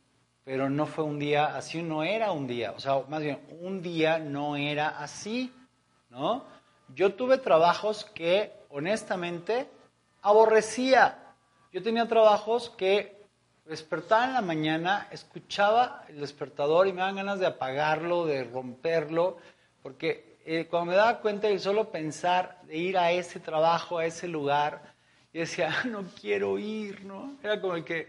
pero no fue un día, así no era un día, o sea, más bien, un día no era así, ¿no? Yo tuve trabajos que, honestamente, aborrecía. Yo tenía trabajos que despertaba en la mañana, escuchaba el despertador y me daban ganas de apagarlo, de romperlo, porque eh, cuando me daba cuenta de solo pensar de ir a ese trabajo, a ese lugar, y decía, ah, no quiero ir, ¿no? Era como el que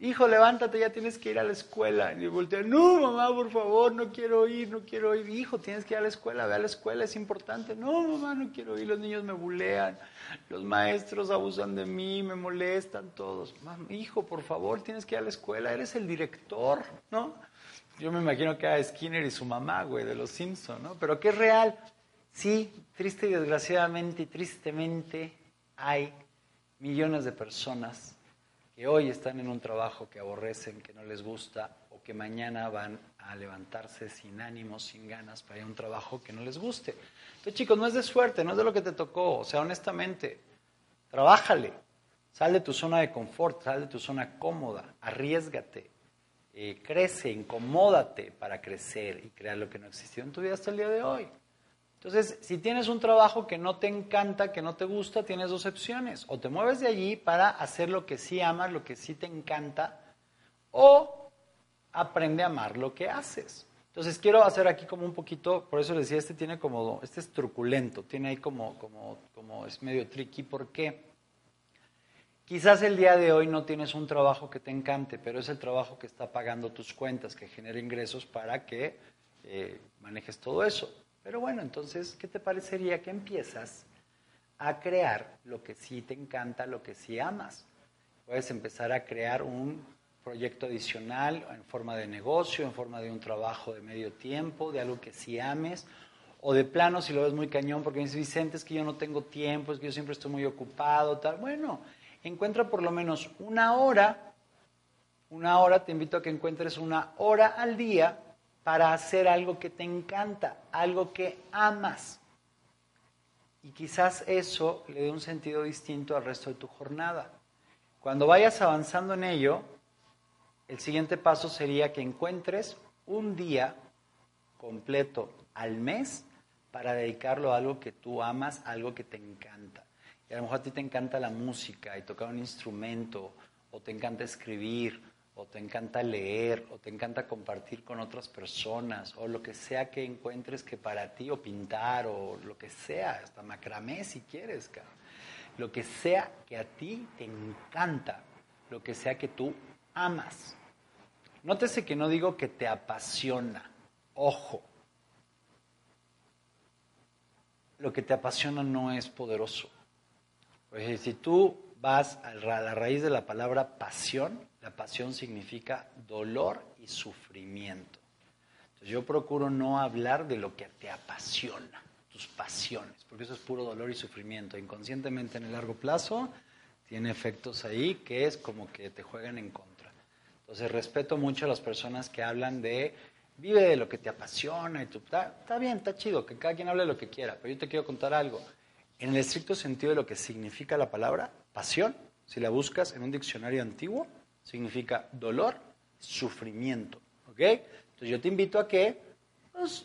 hijo, levántate, ya tienes que ir a la escuela. Y voltea, no, mamá, por favor, no quiero ir, no quiero ir. Hijo, tienes que ir a la escuela, ve a la escuela, es importante. No, mamá, no quiero ir, los niños me bulean, los maestros abusan de mí, me molestan todos. hijo, por favor, tienes que ir a la escuela, eres el director, ¿no? Yo me imagino que era Skinner y su mamá, güey, de los Simpson, ¿no? Pero que es real. Sí, triste y desgraciadamente y tristemente hay millones de personas que hoy están en un trabajo que aborrecen, que no les gusta, o que mañana van a levantarse sin ánimos, sin ganas para ir a un trabajo que no les guste. Entonces, chicos, no es de suerte, no es de lo que te tocó, o sea, honestamente, trabájale, sal de tu zona de confort, sal de tu zona cómoda, arriesgate, eh, crece, incomódate para crecer y crear lo que no existió en tu vida hasta el día de hoy. Entonces, si tienes un trabajo que no te encanta, que no te gusta, tienes dos opciones. O te mueves de allí para hacer lo que sí amas, lo que sí te encanta, o aprende a amar lo que haces. Entonces, quiero hacer aquí como un poquito, por eso les decía, este tiene como, este es truculento, tiene ahí como, como, como es medio tricky. ¿Por qué? Quizás el día de hoy no tienes un trabajo que te encante, pero es el trabajo que está pagando tus cuentas, que genera ingresos para que eh, manejes todo eso. Pero bueno, entonces, ¿qué te parecería que empiezas a crear lo que sí te encanta, lo que sí amas? Puedes empezar a crear un proyecto adicional en forma de negocio, en forma de un trabajo de medio tiempo, de algo que sí ames, o de plano si lo ves muy cañón, porque me dices, Vicente, es que yo no tengo tiempo, es que yo siempre estoy muy ocupado, tal. Bueno, encuentra por lo menos una hora, una hora, te invito a que encuentres una hora al día para hacer algo que te encanta, algo que amas. Y quizás eso le dé un sentido distinto al resto de tu jornada. Cuando vayas avanzando en ello, el siguiente paso sería que encuentres un día completo al mes para dedicarlo a algo que tú amas, algo que te encanta. Y a lo mejor a ti te encanta la música y tocar un instrumento, o te encanta escribir, o te encanta leer, o te encanta compartir con otras personas, o lo que sea que encuentres que para ti, o pintar, o lo que sea, hasta macramé si quieres, lo que sea que a ti te encanta, lo que sea que tú amas. Nótese que no digo que te apasiona, ojo. Lo que te apasiona no es poderoso. Pues si tú vas a la raíz de la palabra pasión, la pasión significa dolor y sufrimiento. Yo procuro no hablar de lo que te apasiona, tus pasiones, porque eso es puro dolor y sufrimiento. Inconscientemente en el largo plazo tiene efectos ahí que es como que te juegan en contra. Entonces respeto mucho a las personas que hablan de vive de lo que te apasiona tú, está, bien, está chido, que cada quien hable lo que quiera, pero yo te quiero contar algo. En el estricto sentido de lo que significa la palabra pasión, si la buscas en un diccionario antiguo, significa dolor, sufrimiento. ¿Ok? Entonces yo te invito a que, pues,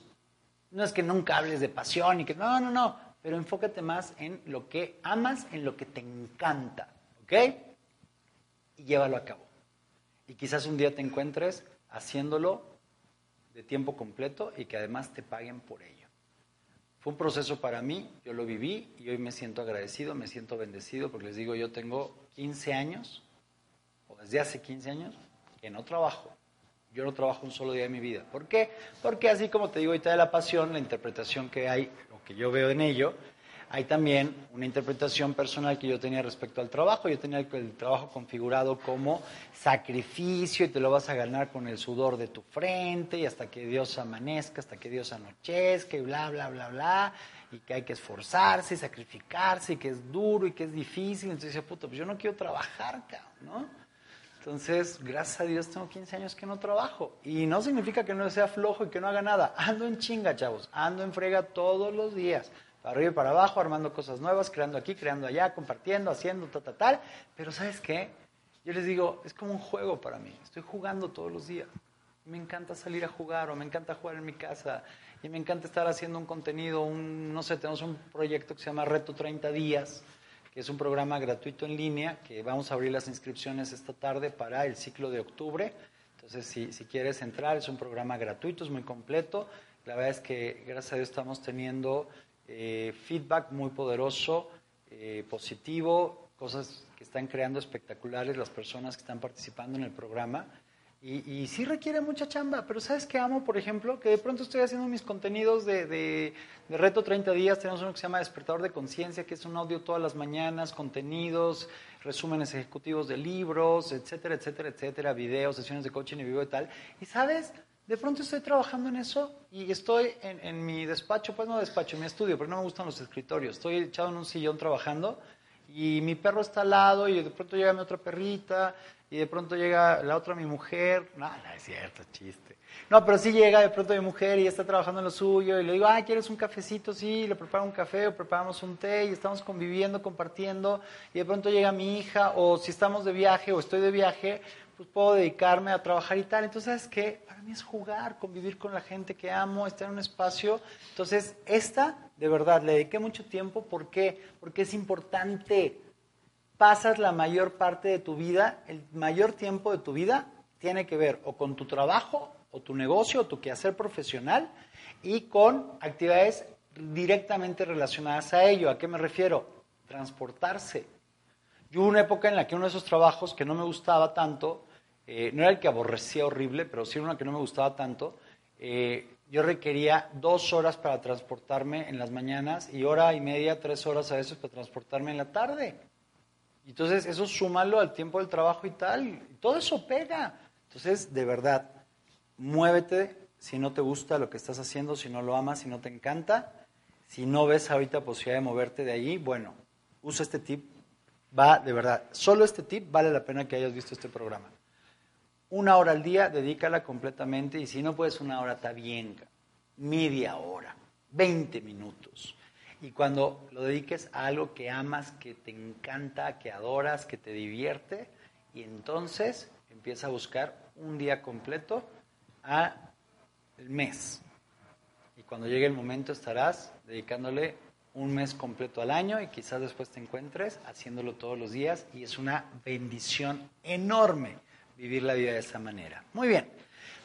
no es que nunca hables de pasión y que, no, no, no, pero enfócate más en lo que amas, en lo que te encanta. ¿Ok? Y llévalo a cabo. Y quizás un día te encuentres haciéndolo de tiempo completo y que además te paguen por ello. Fue un proceso para mí, yo lo viví y hoy me siento agradecido, me siento bendecido porque les digo, yo tengo 15 años, desde hace 15 años, que no trabajo. Yo no trabajo un solo día de mi vida. ¿Por qué? Porque así como te digo ahorita de la pasión, la interpretación que hay, o que yo veo en ello, hay también una interpretación personal que yo tenía respecto al trabajo. Yo tenía el, trabajo configurado como sacrificio y te lo vas a ganar con el sudor de tu frente y hasta que Dios amanezca, hasta que Dios anochezca y bla, bla, bla, bla. Y que hay que esforzarse y sacrificarse y que es duro y que es difícil. Entonces puta, pues yo no quiero trabajar, ¿no? Entonces, gracias a Dios tengo 15 años que no trabajo. Y no significa que no sea flojo y que no haga nada. Ando en chinga, chavos. Ando en frega todos los días para arriba y para abajo, armando cosas nuevas, creando aquí, creando allá, compartiendo, haciendo, tal, tal, tal. Pero ¿sabes qué? Yo les digo, es como un juego para mí. Estoy jugando todos los días. Me encanta salir a jugar o me encanta jugar en mi casa y me encanta estar haciendo un contenido, un, no sé, tenemos un proyecto que se llama Reto 30 Días, que es un programa gratuito en línea, que vamos a abrir las inscripciones esta tarde para el ciclo de octubre. Entonces, si, si quieres entrar, es un programa gratuito, es muy completo. La verdad es que, gracias a Dios, estamos teniendo eh, feedback muy poderoso, eh, positivo, cosas que están creando espectaculares las personas que están participando en el programa. Y, sí requiere mucha chamba, pero ¿sabes qué amo, por ejemplo? Que de pronto estoy haciendo mis contenidos de, Reto 30 Días, tenemos uno que se llama Despertador de Conciencia, que es un audio todas las mañanas, contenidos, resúmenes ejecutivos de libros, etcétera, etcétera, etcétera, videos, sesiones de coaching y vivo y tal. Y ¿sabes? de pronto estoy trabajando en eso y estoy en, mi despacho, pues no despacho, en mi estudio, porque no me gustan los escritorios. Estoy echado en un sillón trabajando y mi perro está al lado y de pronto llega otra perrita y de pronto llega la otra mi mujer. No, no es cierto, chiste. No, pero sí llega de pronto mi mujer y está trabajando en lo suyo y le digo, ah, ¿quieres un cafecito? Sí, le preparo un café o preparamos un té y estamos conviviendo, compartiendo y de pronto llega mi hija o si estamos de viaje o estoy de viaje, pues puedo dedicarme a trabajar y tal. Entonces, ¿sabes qué? Para mí es jugar, convivir con la gente que amo, estar en un espacio. Entonces, esta, de verdad, le dediqué mucho tiempo. ¿Por qué? Porque es importante. Pasas la mayor parte de tu vida, el mayor tiempo de tu vida tiene que ver o con tu trabajo, o tu negocio, o tu quehacer profesional, y con actividades directamente relacionadas a ello. ¿A qué me refiero? Transportarse, yo hubo una época en la que uno de esos trabajos que no me gustaba tanto, eh, no era el que aborrecía horrible, pero sí era uno que no me gustaba tanto, eh, yo requería dos horas para transportarme en las mañanas y hora y media, tres horas a veces para transportarme en la tarde. Entonces, eso súmalo al tiempo del trabajo y tal, todo eso pega. Entonces, de verdad, muévete si no te gusta lo que estás haciendo, si no lo amas, si no te encanta. Si no ves ahorita posibilidad de moverte de allí, bueno, usa este tip Va, de verdad, solo este tip vale la pena que hayas visto este programa. Una hora al día, dedícala completamente y si no puedes una hora, está bien. Media hora, 20 minutos. Y cuando lo dediques a algo que amas, que te encanta, que adoras, que te divierte, y entonces empieza a buscar un día completo al mes. Y cuando llegue el momento estarás dedicándole un mes completo al año y quizás después te encuentres haciéndolo todos los días y es una bendición enorme vivir la vida de esa manera. Muy bien,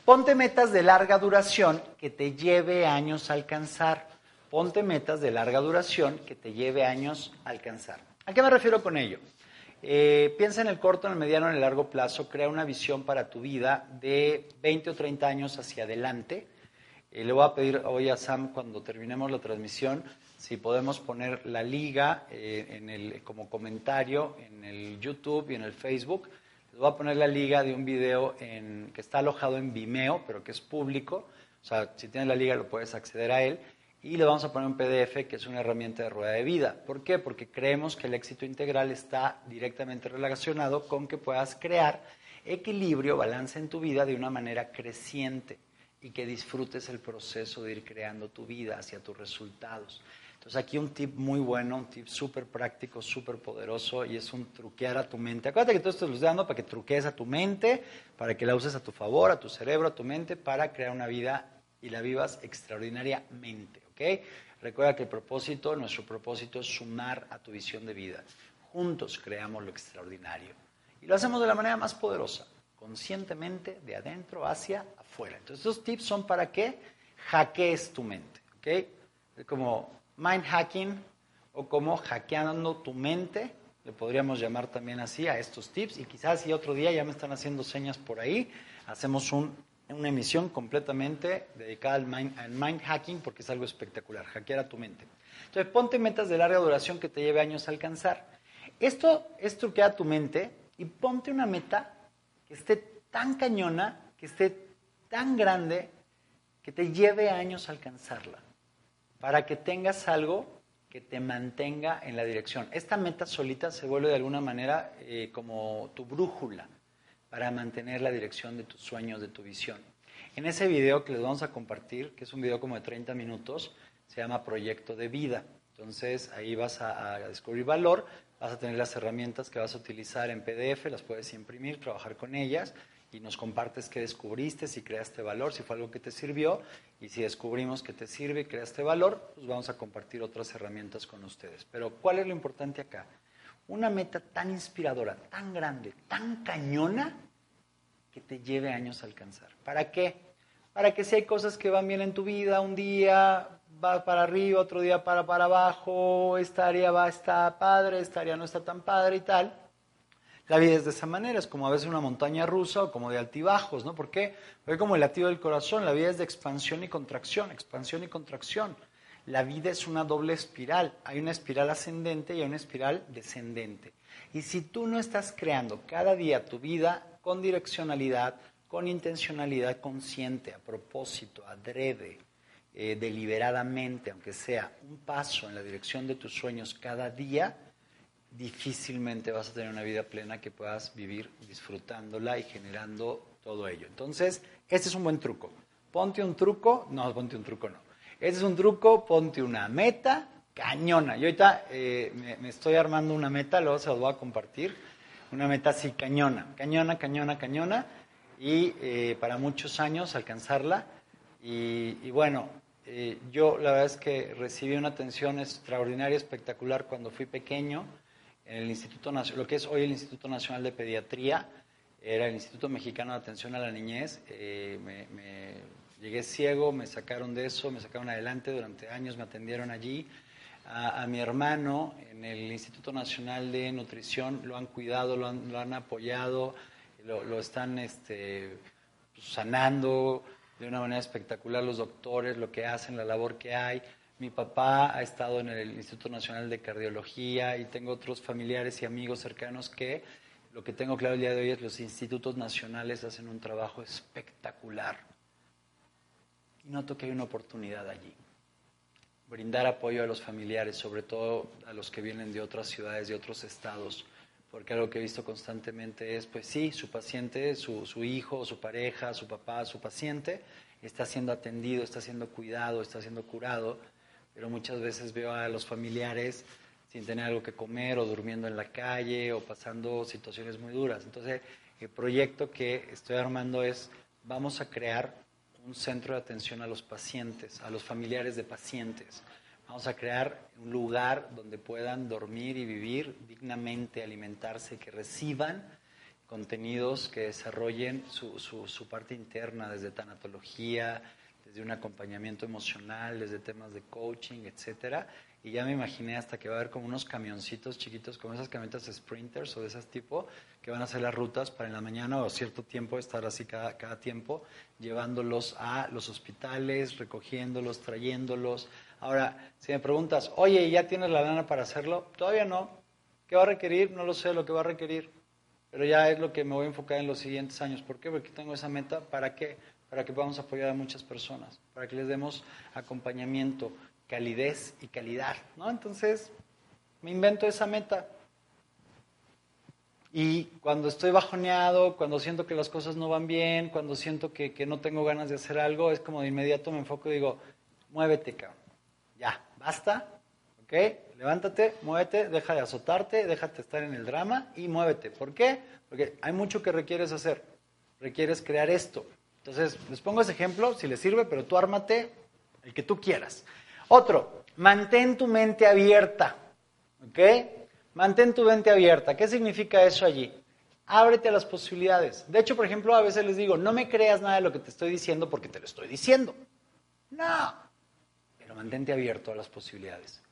ponte metas de larga duración que te lleve años a alcanzar. Ponte metas de larga duración que te lleve años a alcanzar. ¿A qué me refiero con ello? Eh, piensa en el corto, en el mediano, en el largo plazo, crea una visión para tu vida de 20 o 30 años hacia adelante. Eh, le voy a pedir hoy a Sam, cuando terminemos la transmisión, si podemos poner la liga eh, en el, como comentario en el YouTube y en el Facebook. Les voy a poner la liga de un video que está alojado en Vimeo, pero que es público. O sea, si tienes la liga lo puedes acceder a él. Y le vamos a poner un PDF que es una herramienta de rueda de vida. ¿Por qué? Porque creemos que el éxito integral está directamente relacionado con que puedas crear equilibrio, balance en tu vida de una manera creciente y que disfrutes el proceso de ir creando tu vida hacia tus resultados. Entonces aquí un tip muy bueno, un tip súper práctico, súper poderoso y es un truquear a tu mente. Acuérdate que todo esto lo estoy dando para que truquees a tu mente, para que la uses a tu favor, a tu cerebro, a tu mente, para crear una vida y la vivas extraordinariamente. ¿ok? Recuerda que el propósito, nuestro propósito es sumar a tu visión de vida. Juntos creamos lo extraordinario. Y lo hacemos de la manera más poderosa, conscientemente, de adentro hacia afuera. Entonces estos tips son para que hackees tu mente. ¿ok? como mind hacking o como hackeando tu mente, le podríamos llamar también así a estos tips y quizás si otro día ya me están haciendo señas por ahí, hacemos un, una emisión completamente dedicada al mind, hacking porque es algo espectacular, hackear a tu mente. Entonces ponte metas de larga duración que te lleve años a alcanzar. Esto es truquear tu mente y ponte una meta que esté tan cañona, que esté tan grande, que te lleve años a alcanzarla, para que tengas algo que te mantenga en la dirección. Esta meta solita se vuelve de alguna manera eh, como tu brújula para mantener la dirección de tus sueños, de tu visión. En ese video que les vamos a compartir, que es un video como de 30 minutos, se llama Proyecto de Vida. Entonces ahí vas a, descubrir valor, vas a tener las herramientas que vas a utilizar en PDF, las puedes imprimir, trabajar con ellas y nos compartes qué descubriste, si creaste valor, si fue algo que te sirvió y si descubrimos que te sirve y creaste valor, pues vamos a compartir otras herramientas con ustedes. Pero ¿cuál es lo importante acá? Una meta tan inspiradora, tan grande, tan cañona, que te lleve años a alcanzar. ¿Para qué? Para que si hay cosas que van bien en tu vida, un día va para arriba, otro día para para abajo, esta área va, está padre, esta área no está tan padre y tal, la vida es de esa manera, es como a veces una montaña rusa o como de altibajos, ¿no? ¿Por qué? Porque como el latido del corazón, la vida es de expansión y contracción, expansión y contracción. La vida es una doble espiral, hay una espiral ascendente y hay una espiral descendente. Y si tú no estás creando cada día tu vida con direccionalidad, con intencionalidad consciente, a propósito, adrede, eh, deliberadamente, aunque sea un paso en la dirección de tus sueños cada día, difícilmente vas a tener una vida plena que puedas vivir disfrutándola y generando todo ello. Entonces, este es un buen truco. Ponte un truco, no, ponte un truco no. Este es un truco, ponte una meta cañona. Yo ahorita eh, me, estoy armando una meta, luego se los voy a compartir. Una meta así cañona, cañona, cañona, cañona. Y eh, para muchos años alcanzarla. Y, bueno, eh, yo la verdad es que recibí una atención extraordinaria, espectacular cuando fui pequeño en el Instituto lo que es hoy el Instituto Nacional de Pediatría, era el Instituto Mexicano de Atención a la Niñez. Me, llegué ciego, me sacaron de eso, me sacaron adelante, durante años me atendieron allí. A, mi hermano en el Instituto Nacional de Nutrición lo han cuidado, lo han, apoyado, lo, están este, sanando de una manera espectacular los doctores, lo que hacen, la labor que hay. Mi papá ha estado en el Instituto Nacional de Cardiología y tengo otros familiares y amigos cercanos que lo que tengo claro el día de hoy es que los institutos nacionales hacen un trabajo espectacular. Y noto que hay una oportunidad allí. Brindar apoyo a los familiares, sobre todo a los que vienen de otras ciudades, de otros estados, porque algo que he visto constantemente es, pues sí, su paciente, su, su hijo, su pareja, su papá, su paciente, está siendo atendido, está siendo cuidado, está siendo curado, pero muchas veces veo a los familiares sin tener algo que comer o durmiendo en la calle o pasando situaciones muy duras. Entonces, el proyecto que estoy armando es, vamos a crear un centro de atención a los pacientes, a los familiares de pacientes. Vamos a crear un lugar donde puedan dormir y vivir dignamente, alimentarse, que reciban contenidos que desarrollen su, su, su parte interna, desde tanatología, desde un acompañamiento emocional, desde temas de coaching, etcétera. Y ya me imaginé hasta que va a haber como unos camioncitos chiquitos, como esas camionetas sprinters o de ese tipo, que van a hacer las rutas para en la mañana o cierto tiempo estar así cada, cada tiempo, llevándolos a los hospitales, recogiéndolos, trayéndolos. Ahora, si me preguntas, oye, ¿ya tienes la lana para hacerlo? Todavía no. ¿Qué va a requerir? No lo sé lo que va a requerir. Pero ya es lo que me voy a enfocar en los siguientes años. ¿Por qué? Porque tengo esa meta. ¿Para qué? para que podamos apoyar a muchas personas, para que les demos acompañamiento, calidez y calidad, ¿no? Entonces, me invento esa meta. Y cuando estoy bajoneado, cuando siento que las cosas no van bien, cuando siento que, que no tengo ganas de hacer algo, es como de inmediato me enfoco y digo, muévete, cabrón. Ya, basta, ¿ok? Levántate, muévete, deja de azotarte, déjate estar en el drama y muévete. ¿Por qué? Porque hay mucho que requieres hacer. Requieres crear esto. Entonces, les pongo ese ejemplo, si les sirve, pero tú ármate el que tú quieras. Otro, mantén tu mente abierta. ¿Ok? Mantén tu mente abierta. ¿Qué significa eso allí? Ábrete a las posibilidades. De hecho, por ejemplo, a veces les digo, no me creas nada de lo que te estoy diciendo porque te lo estoy diciendo. No. Pero mantente abierto a las posibilidades.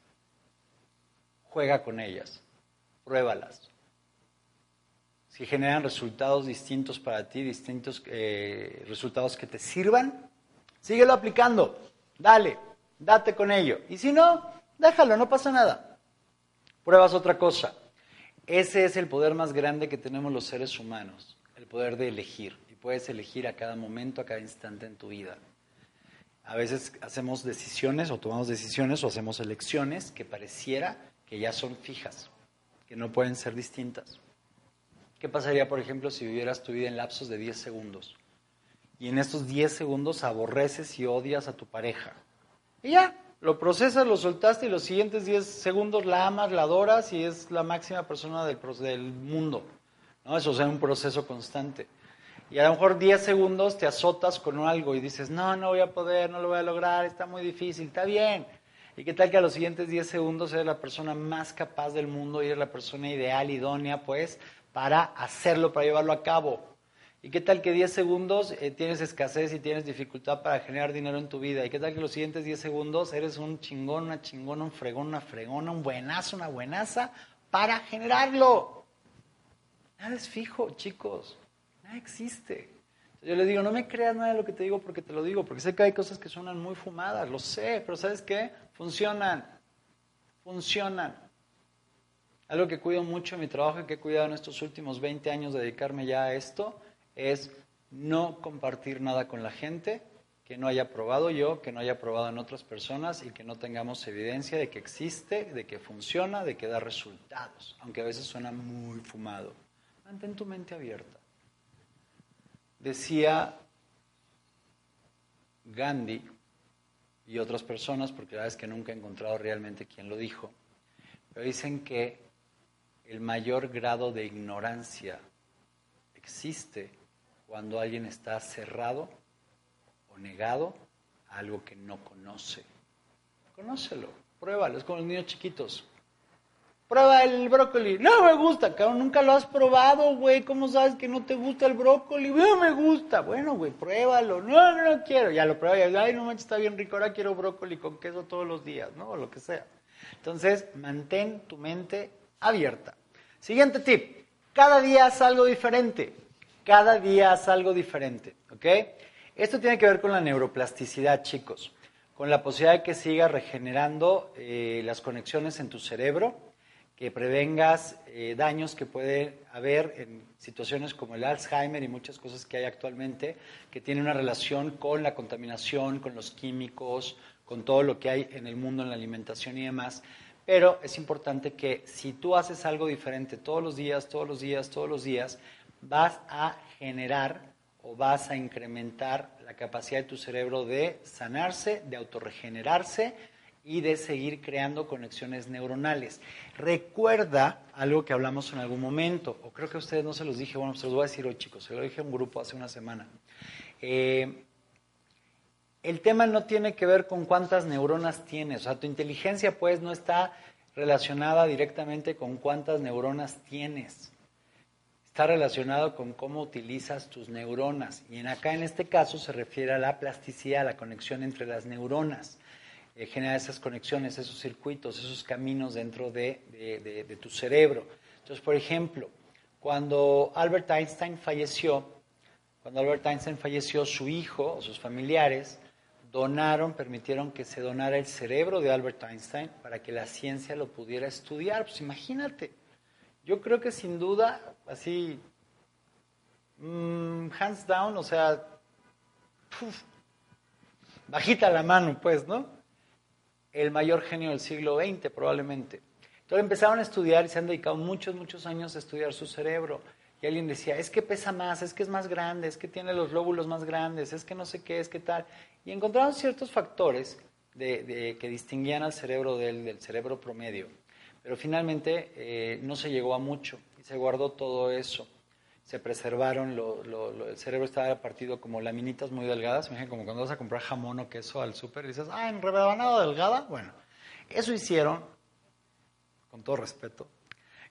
Juega con ellas, pruébalas. Si generan resultados distintos para ti, distintos eh, resultados que te sirvan, síguelo aplicando. Dale, date con ello. Y si no, déjalo, no pasa nada. Pruebas otra cosa. Ese es el poder más grande que tenemos los seres humanos, el poder de elegir. Y puedes elegir a cada momento, a cada instante en tu vida. A veces hacemos decisiones o tomamos decisiones o hacemos elecciones que pareciera que ya son fijas, que no pueden ser distintas. ¿Qué pasaría, por ejemplo, si vivieras tu vida en lapsos de 10 segundos? Y en estos 10 segundos aborreces y odias a tu pareja. Y ya, lo procesas, lo soltaste y los siguientes 10 segundos la amas, la adoras y es la máxima persona del, del mundo. ¿no? Eso es un proceso constante. Y a lo mejor 10 segundos te azotas con algo y dices, no, no voy a poder, no lo voy a lograr, está muy difícil, está bien. ¿Y qué tal que a los siguientes 10 segundos eres la persona más capaz del mundo y eres la persona ideal, idónea, pues, para hacerlo, para llevarlo a cabo? ¿Y qué tal que 10 segundos eh, tienes escasez y tienes dificultad para generar dinero en tu vida? ¿Y qué tal que los siguientes 10 segundos eres un chingón, una chingona, un fregón, una fregona, un buenazo, una buenaza para generarlo? Nada es fijo, chicos. Nada existe. Yo les digo, no me creas nada de lo que te digo porque te lo digo, porque sé que hay cosas que suenan muy fumadas, lo sé, pero ¿sabes qué? Funcionan. Funcionan. Algo que cuido mucho en mi trabajo y que he cuidado en estos últimos 20 años de dedicarme ya a esto es no compartir nada con la gente que no haya probado yo, que no haya probado en otras personas y que no tengamos evidencia de que existe, de que funciona, de que da resultados, aunque a veces suena muy fumado. Mantén tu mente abierta. Decía Gandhi y otras personas, porque la verdad es que nunca he encontrado realmente quién lo dijo, pero dicen que el mayor grado de ignorancia existe cuando alguien está cerrado o negado a algo que no conoce. Conócelo, pruébalo, es como los niños chiquitos. Prueba el brócoli. No me gusta, cabrón, nunca lo has probado, güey. ¿Cómo sabes que no te gusta el brócoli? No me gusta. Bueno, güey, pruébalo. No, no, quiero. Ya lo prueba ay, no manches, está bien rico. Ahora quiero brócoli con queso todos los días, ¿no? O lo que sea. Entonces, mantén tu mente abierta. Siguiente tip. Cada día haz algo diferente. Cada día haz algo diferente, ¿ok? Esto tiene que ver con la neuroplasticidad, chicos, con la posibilidad de que sigas regenerando eh, las conexiones en tu cerebro, que prevengas eh, daños que puede haber en situaciones como el Alzheimer y muchas cosas que hay actualmente, que tienen una relación con la contaminación, con los químicos, con todo lo que hay en el mundo, en la alimentación y demás. Pero es importante que si tú haces algo diferente todos los días, todos los días, todos los días, vas a generar o vas a incrementar la capacidad de tu cerebro de sanarse, de autorregenerarse y de seguir creando conexiones neuronales. Recuerda algo que hablamos en algún momento, o creo que a ustedes no se los dije, bueno, se los voy a decir hoy chicos, se lo dije a un grupo hace una semana. Eh, el tema no tiene que ver con cuántas neuronas tienes, o sea, tu inteligencia pues no está relacionada directamente con cuántas neuronas tienes está relacionado con cómo utilizas tus neuronas. Y en acá, en este caso, se refiere a la plasticidad, a la conexión entre las neuronas. Eh, genera esas conexiones, esos circuitos, esos caminos dentro de, de, tu cerebro. Entonces, por ejemplo, cuando Albert Einstein falleció, cuando Albert Einstein falleció, su hijo o sus familiares donaron, permitieron que se donara el cerebro de Albert Einstein para que la ciencia lo pudiera estudiar. Pues imagínate, yo creo que sin duda, así, mm, hands down, o sea, bajita la mano, pues, ¿no? El mayor genio del siglo XX, probablemente. Entonces empezaron a estudiar y se han dedicado muchos, muchos años a estudiar su cerebro. Y alguien decía, es que pesa más, es que es más grande, es que tiene los lóbulos más grandes, es que no sé qué, es que tal. Y encontraron ciertos factores de, que distinguían al cerebro del, del cerebro promedio. Pero finalmente eh, no se llegó a mucho se guardó todo eso. Se preservaron, el cerebro estaba partido como laminitas muy delgadas. Imagínate como cuando vas a comprar jamón o queso al súper y dices, ah, en rebanada delgada. Bueno, eso hicieron, con todo respeto,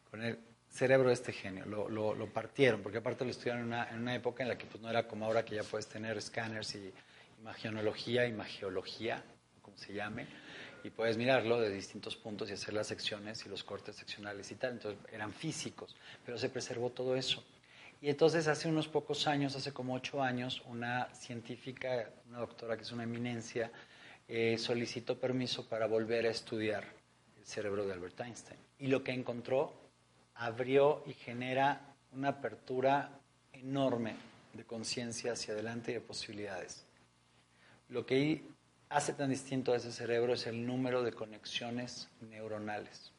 con el cerebro de este genio. Lo, partieron, porque aparte lo estudiaron en una, en una, época en la que pues, no era como ahora que ya puedes tener escáneres y imagenología, imageología, como se llame, y puedes mirarlo de distintos puntos y hacer las secciones y los cortes seccionales y tal. Entonces eran físicos, pero se preservó todo eso. Y entonces hace unos pocos años, hace como ocho años, una científica, una doctora que es una eminencia, eh, solicitó permiso para volver a estudiar el cerebro de Albert Einstein. Y lo que encontró abrió y genera una apertura enorme de conciencia hacia adelante y de posibilidades. Lo que hace tan distinto a ese cerebro es el número de conexiones neuronales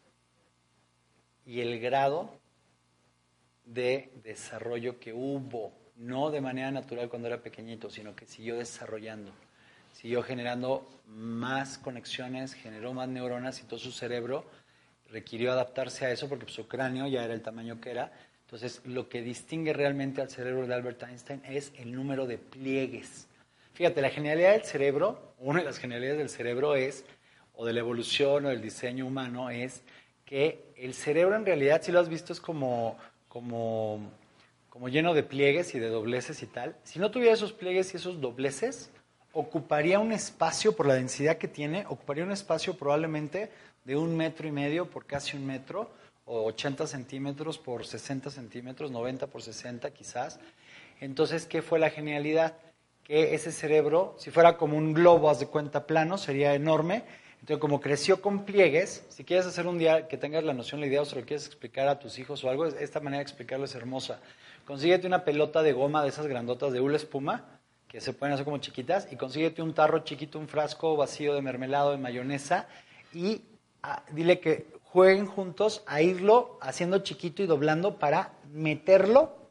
y el grado de desarrollo que hubo, no de manera natural cuando era pequeñito, sino que siguió desarrollando, siguió generando más conexiones, generó más neuronas y todo su cerebro requirió adaptarse a eso porque su cráneo ya era el tamaño que era. Entonces, lo que distingue realmente al cerebro de Albert Einstein es el número de pliegues. Fíjate, la genialidad del cerebro, una de las genialidades del cerebro es, o de la evolución o del diseño humano, es que el cerebro en realidad, si lo has visto, es como como, como lleno de pliegues y de dobleces y tal, si no tuviera esos pliegues y esos dobleces, ocuparía un espacio, por la densidad que tiene, ocuparía un espacio probablemente de un metro y medio por casi un metro, o 80 centímetros por 60 centímetros, 90 por 60 quizás. Entonces, ¿qué fue la genialidad? Que ese cerebro, si fuera como un globo, haz de cuenta plano, sería enorme, entonces, como creció con pliegues, si quieres hacer un día que tengas la noción, la idea o se lo quieres explicar a tus hijos o algo, esta manera de explicarlo es hermosa. Consíguete una pelota de goma de esas grandotas de hula espuma, que se pueden hacer como chiquitas, y consíguete un tarro chiquito, un frasco vacío de mermelado, de mayonesa, y ah, dile que jueguen juntos a irlo haciendo chiquito y doblando para meterlo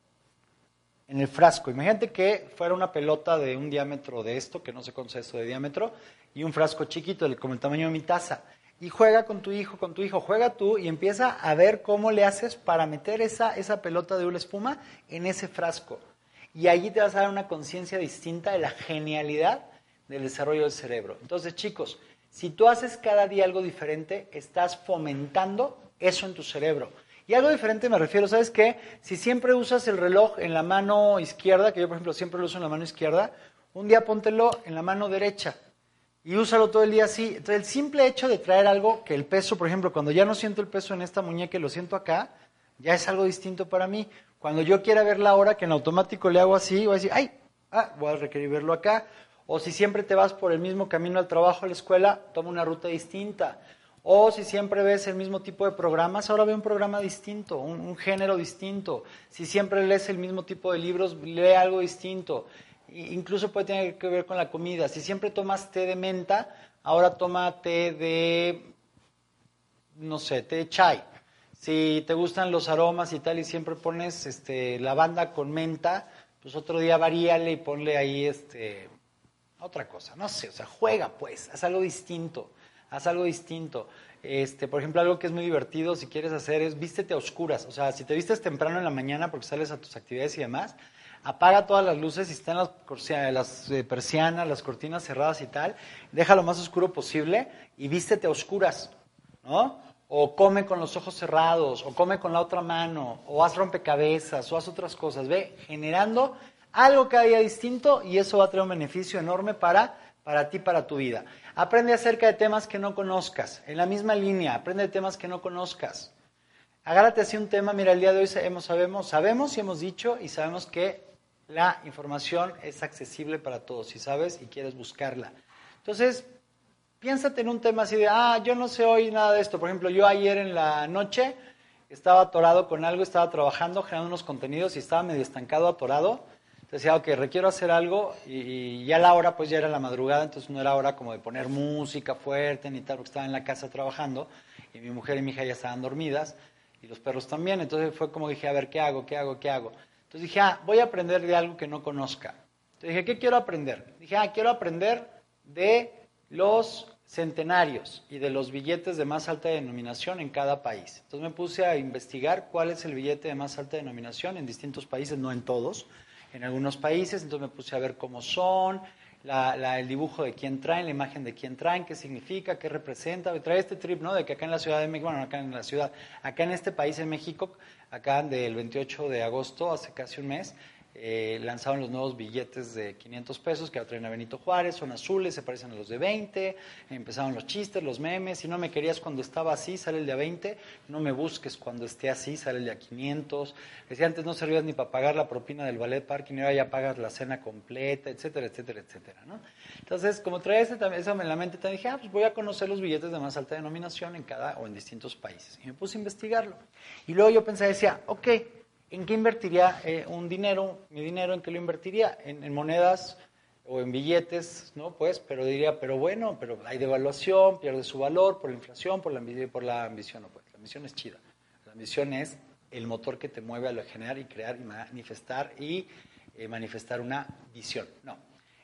en el frasco. Imagínate que fuera una pelota de un diámetro de esto, que no sé cuánto es esto de diámetro, y un frasco chiquito, como el tamaño de mi taza. Y juega con tu hijo, con tu hijo, juega tú y empieza a ver cómo le haces para meter esa, esa pelota de una espuma en ese frasco. Y allí te vas a dar una conciencia distinta de la genialidad del desarrollo del cerebro. Entonces, chicos, si tú haces cada día algo diferente, estás fomentando eso en tu cerebro. Y algo diferente me refiero, ¿sabes qué? Si siempre usas el reloj en la mano izquierda, que yo por ejemplo siempre lo uso en la mano izquierda, un día póntelo en la mano derecha y úsalo todo el día así. Entonces, el simple hecho de traer algo que el peso, por ejemplo, cuando ya no siento el peso en esta muñeca y lo siento acá, ya es algo distinto para mí. Cuando yo quiera ver la hora, que en automático le hago así, voy a decir, ay, ah, voy a requerir verlo acá. O si siempre te vas por el mismo camino al trabajo, a la escuela, toma una ruta distinta. O si siempre ves el mismo tipo de programas, ahora ve un programa distinto, un, género distinto. Si siempre lees el mismo tipo de libros, lee algo distinto incluso puede tener que ver con la comida. Si siempre tomas té de menta, ahora toma té de, no sé, té de chai. Si te gustan los aromas y tal y siempre pones este, lavanda con menta, pues otro día varíale y ponle ahí este, otra cosa. No sé, o sea, juega pues, haz algo distinto, haz algo distinto. Este, por ejemplo, algo que es muy divertido si quieres hacer es vístete a oscuras. O sea, si te vistes temprano en la mañana porque sales a tus actividades y demás, apaga todas las luces y están las, las eh, persianas, las cortinas cerradas y tal, deja lo más oscuro posible y vístete a oscuras, ¿no? O come con los ojos cerrados, o come con la otra mano, o haz rompecabezas, o haz otras cosas. Ve generando algo que haya distinto y eso va a traer un beneficio enorme para, para ti, para tu vida. Aprende acerca de temas que no conozcas. En la misma línea, aprende de temas que no conozcas. Agárrate así un tema, mira, el día de hoy sabemos, sabemos, sabemos y hemos dicho y sabemos que la información es accesible para todos, si sabes y quieres buscarla. Entonces, piénsate en un tema así de, ah, yo no sé hoy nada de esto. Por ejemplo, yo ayer en la noche estaba atorado con algo, estaba trabajando, generando unos contenidos y estaba medio estancado, atorado. Decía, ok, requiero hacer algo y, ya la hora pues ya era la madrugada, entonces no era hora como de poner música fuerte ni tal, porque estaba en la casa trabajando y mi mujer y mi hija ya estaban dormidas y los perros también. Entonces fue como dije, a ver, ¿qué hago? ¿Qué hago? ¿Qué hago? Entonces dije, ah, voy a aprender de algo que no conozca. Entonces dije, ¿qué quiero aprender? Dije, ah, quiero aprender de los centenarios y de los billetes de más alta denominación en cada país. Entonces me puse a investigar cuál es el billete de más alta denominación en distintos países, no en todos, en algunos países. Entonces me puse a ver cómo son, el dibujo de quién traen, la imagen de quién traen, qué significa, qué representa. Trae este trip, ¿no? De que acá en la Ciudad de México, bueno, acá en la ciudad, acá en este país, en México, acá del 28 de agosto, hace casi un mes, eh, lanzaron los nuevos billetes de 500 pesos que traen a Benito Juárez, son azules, se parecen a los de 20, empezaron los chistes, los memes, si no me querías cuando estaba así, sale el de a 20, no me busques cuando esté así, sale el de a 500, decía antes no servías ni para pagar la propina del ballet parking, ahora ya pagas la cena completa, etcétera, etcétera, etcétera, ¿no? Entonces, como traía eso en la mente, también dije, ah, pues voy a conocer los billetes de más alta denominación en cada o en distintos países, y me puse a investigarlo. Y luego yo pensé, decía, ok, ¿En qué invertiría eh, un dinero? Mi dinero, ¿en qué lo invertiría? En, monedas o en billetes, ¿no? Pues, pero diría, pero bueno, pero hay devaluación, pierde su valor por la inflación, por la, por la ambición. No, pues, la ambición es chida. La ambición es el motor que te mueve a lo generar y crear y manifestar y eh, manifestar una visión. No,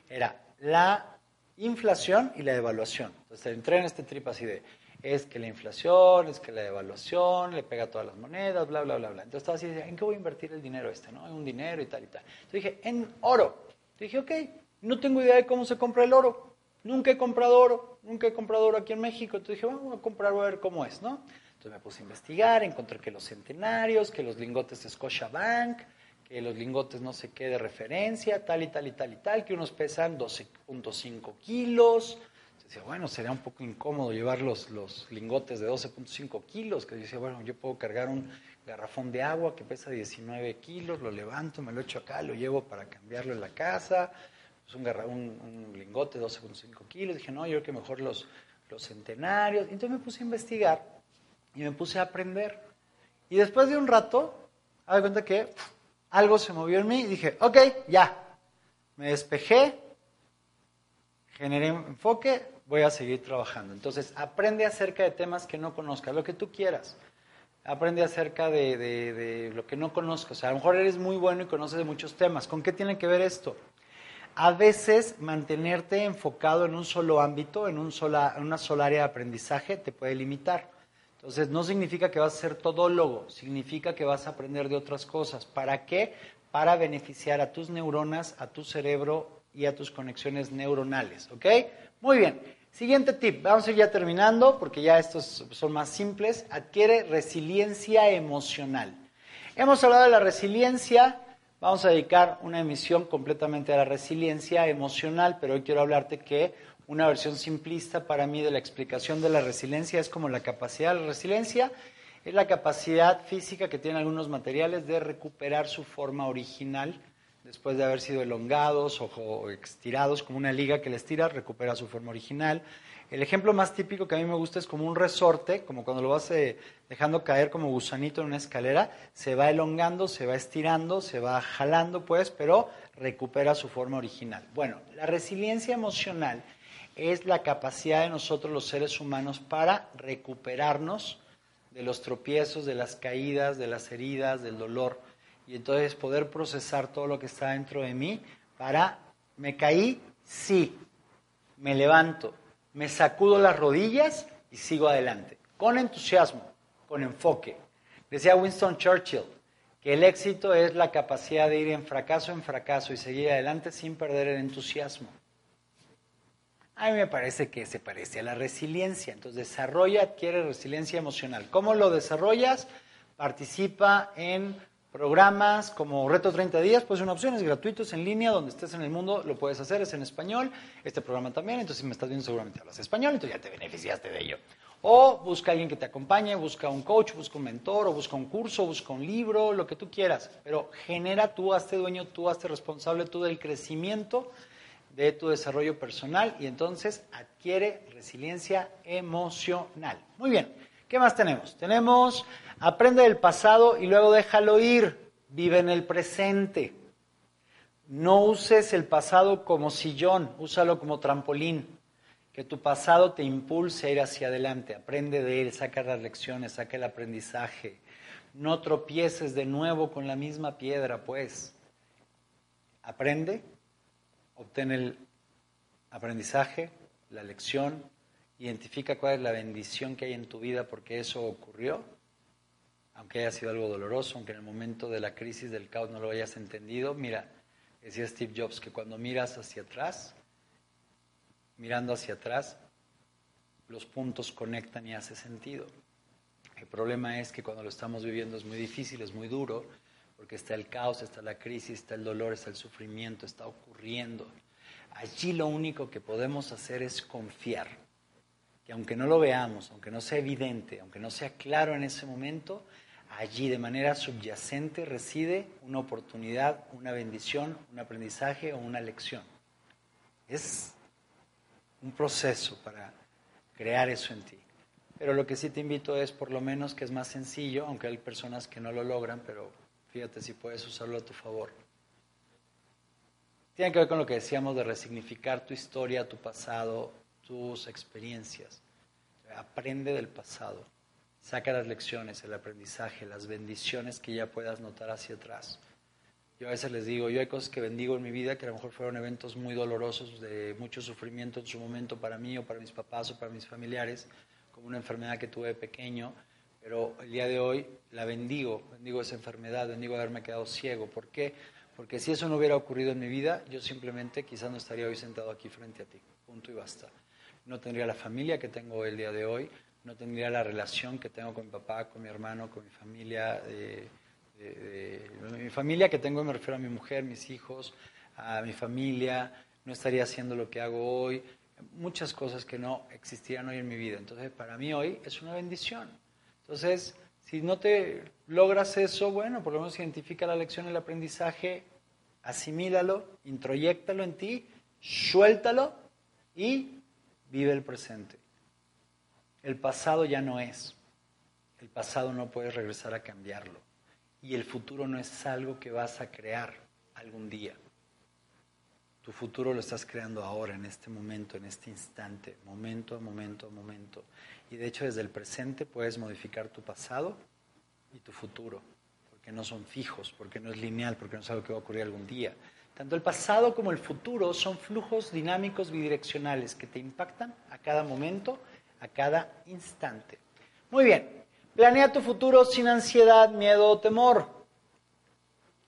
era la inflación y la devaluación. Entonces entré en este trip así de, es que la inflación, es que la devaluación, le pega todas las monedas, bla, bla, bla, bla. Entonces estaba así, ¿en qué voy a invertir el dinero este? ¿no? En un dinero y tal y tal. Entonces dije, en oro. Dije, ok, no tengo idea de cómo se compra el oro. Nunca he comprado oro, nunca he comprado oro aquí en México. Entonces dije, vamos a comprar, a ver cómo es, ¿no? Entonces me puse a investigar, encontré que los centenarios, que los lingotes de Scotiabank, que los lingotes no sé qué de referencia, tal y tal y tal y tal, que unos pesan 12.5 kilos, decía, bueno, sería un poco incómodo llevar los, los lingotes de 12.5 kilos, que decía, bueno, yo puedo cargar un garrafón de agua que pesa 19 kilos, lo levanto, me lo echo acá, lo llevo para cambiarlo en la casa, es un, un, lingote de 12.5 kilos, dije, no, yo creo que mejor los, los centenarios, entonces me puse a investigar y me puse a aprender. Y después de un rato, me cuenta que algo se movió en mí y dije, ok, ya, me despejé, generé enfoque, voy a seguir trabajando. Entonces, aprende acerca de temas que no conozcas, lo que tú quieras. Aprende acerca de, lo que no conozcas. O sea, a lo mejor eres muy bueno y conoces de muchos temas. ¿Con qué tiene que ver esto? A veces mantenerte enfocado en un solo ámbito, en, un sola, en una sola área de aprendizaje, te puede limitar. Entonces, no significa que vas a ser todólogo, significa que vas a aprender de otras cosas. ¿Para qué? Para beneficiar a tus neuronas, a tu cerebro y a tus conexiones neuronales. ¿Ok? Muy bien. Siguiente tip. Vamos a ir ya terminando porque ya estos son más simples. Adquiere resiliencia emocional. Hemos hablado de la resiliencia. Vamos a dedicar una emisión completamente a la resiliencia emocional, pero hoy quiero hablarte que una versión simplista para mí de la explicación de la resiliencia es como la capacidad de la resiliencia es la capacidad física que tienen algunos materiales de recuperar su forma original después de haber sido elongados o, estirados, como una liga que les tira, recupera su forma original. El ejemplo más típico que a mí me gusta es como un resorte, como cuando lo vas eh, dejando caer como gusanito en una escalera, se va elongando, se va estirando, se va jalando, pues, pero recupera su forma original. Bueno, la resiliencia emocional es la capacidad de nosotros los seres humanos para recuperarnos de los tropiezos, de las caídas, de las heridas, del dolor y entonces poder procesar todo lo que está dentro de mí para, me caí, sí, me levanto, me sacudo las rodillas y sigo adelante, con entusiasmo, con enfoque. Decía Winston Churchill que el éxito es la capacidad de ir en fracaso en fracaso y seguir adelante sin perder el entusiasmo. A mí me parece que se parece a la resiliencia. Entonces, desarrolla, adquiere resiliencia emocional. ¿Cómo lo desarrollas? Participa en programas como Reto 30 días, pues una opción, es gratuito, es en línea, donde estés en el mundo lo puedes hacer, es en español, este programa también, entonces si me estás viendo seguramente hablas español, entonces ya te beneficiaste de ello. O busca a alguien que te acompañe, busca un coach, busca un mentor, o busca un curso, busca un libro, lo que tú quieras, pero genera tú, hazte dueño, tú hazte responsable tú del crecimiento de tu desarrollo personal y entonces adquiere resiliencia emocional. Muy bien, ¿qué más tenemos? Tenemos Aprende del pasado y luego déjalo ir. Vive en el presente. No uses el pasado como sillón, úsalo como trampolín. Que tu pasado te impulse a ir hacia adelante. Aprende de él, saca las lecciones, saca el aprendizaje. No tropieces de nuevo con la misma piedra, pues. Aprende, obtén el aprendizaje, la lección, identifica cuál es la bendición que hay en tu vida porque eso ocurrió aunque haya sido algo doloroso, aunque en el momento de la crisis del caos no lo hayas entendido, mira, decía Steve Jobs que cuando miras hacia atrás, mirando hacia atrás, los puntos conectan y hace sentido. El problema es que cuando lo estamos viviendo es muy difícil, es muy duro, porque está el caos, está la crisis, está el dolor, está el sufrimiento, está ocurriendo. Allí lo único que podemos hacer es confiar, que aunque no lo veamos, aunque no sea evidente, aunque no sea claro en ese momento, allí de manera subyacente reside una oportunidad, una bendición, un aprendizaje o una lección. Es un proceso para crear eso en ti. Pero lo que sí te invito es por lo menos que es más sencillo, aunque hay personas que no lo logran, pero fíjate si puedes usarlo a tu favor. Tiene que ver con lo que decíamos de resignificar tu historia, tu pasado, tus experiencias. Aprende del pasado. Saca las lecciones, el aprendizaje, las bendiciones que ya puedas notar hacia atrás. Yo a veces les digo, yo hay cosas que bendigo en mi vida que a lo mejor fueron eventos muy dolorosos, de mucho sufrimiento en su momento para mí o para mis papás o para mis familiares, como una enfermedad que tuve de pequeño, pero el día de hoy la bendigo, bendigo esa enfermedad, bendigo haberme quedado ciego. ¿Por qué? Porque si eso no hubiera ocurrido en mi vida, yo simplemente quizás no estaría hoy sentado aquí frente a ti, punto y basta. No tendría la familia que tengo el día de hoy, no tendría la relación que tengo con mi papá, con mi hermano, con mi familia, de, mi familia que tengo, me refiero a mi mujer, mis hijos, a mi familia, no estaría haciendo lo que hago hoy, muchas cosas que no existían hoy en mi vida. Entonces, para mí hoy es una bendición. Entonces, si no te logras eso, bueno, por lo menos identifica la lección, el aprendizaje, asimílalo, introyéctalo en ti, suéltalo y vive el presente. El pasado ya no es. El pasado no puedes regresar a cambiarlo. Y el futuro no es algo que vas a crear algún día. Tu futuro lo estás creando ahora, en este momento, en este instante, momento a momento a momento. Y de hecho desde el presente puedes modificar tu pasado y tu futuro, porque no son fijos, porque no es lineal, porque no es algo que va a ocurrir algún día. Tanto el pasado como el futuro son flujos dinámicos bidireccionales que te impactan a cada momento a cada instante. Muy bien, planea tu futuro sin ansiedad, miedo o temor.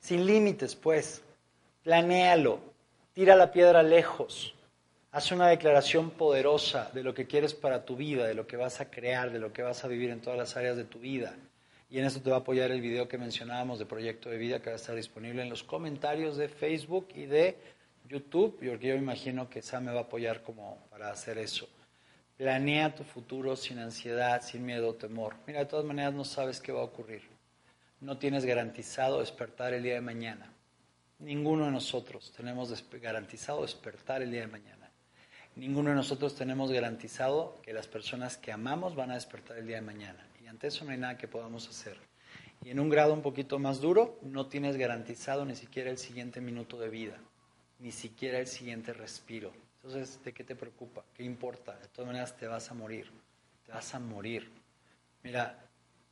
Sin límites, pues. Planéalo. Tira la piedra lejos. Haz una declaración poderosa de lo que quieres para tu vida, de lo que vas a crear, de lo que vas a vivir en todas las áreas de tu vida. Y en eso te va a apoyar el video que mencionábamos de Proyecto de Vida, que va a estar disponible en los comentarios de Facebook y de YouTube, porque yo imagino que Sam me va a apoyar como para hacer eso. Planea tu futuro sin ansiedad, sin miedo o temor. Mira, de todas maneras no sabes qué va a ocurrir. No tienes garantizado despertar el día de mañana. Ninguno de nosotros tenemos garantizado despertar el día de mañana. Ninguno de nosotros tenemos garantizado que las personas que amamos van a despertar el día de mañana. Ante eso no hay nada que podamos hacer. Y en un grado un poquito más duro, no tienes garantizado ni siquiera el siguiente minuto de vida, ni siquiera el siguiente respiro. Entonces, ¿de qué te preocupa? ¿Qué importa? De todas maneras te vas a morir, te vas a morir. Mira,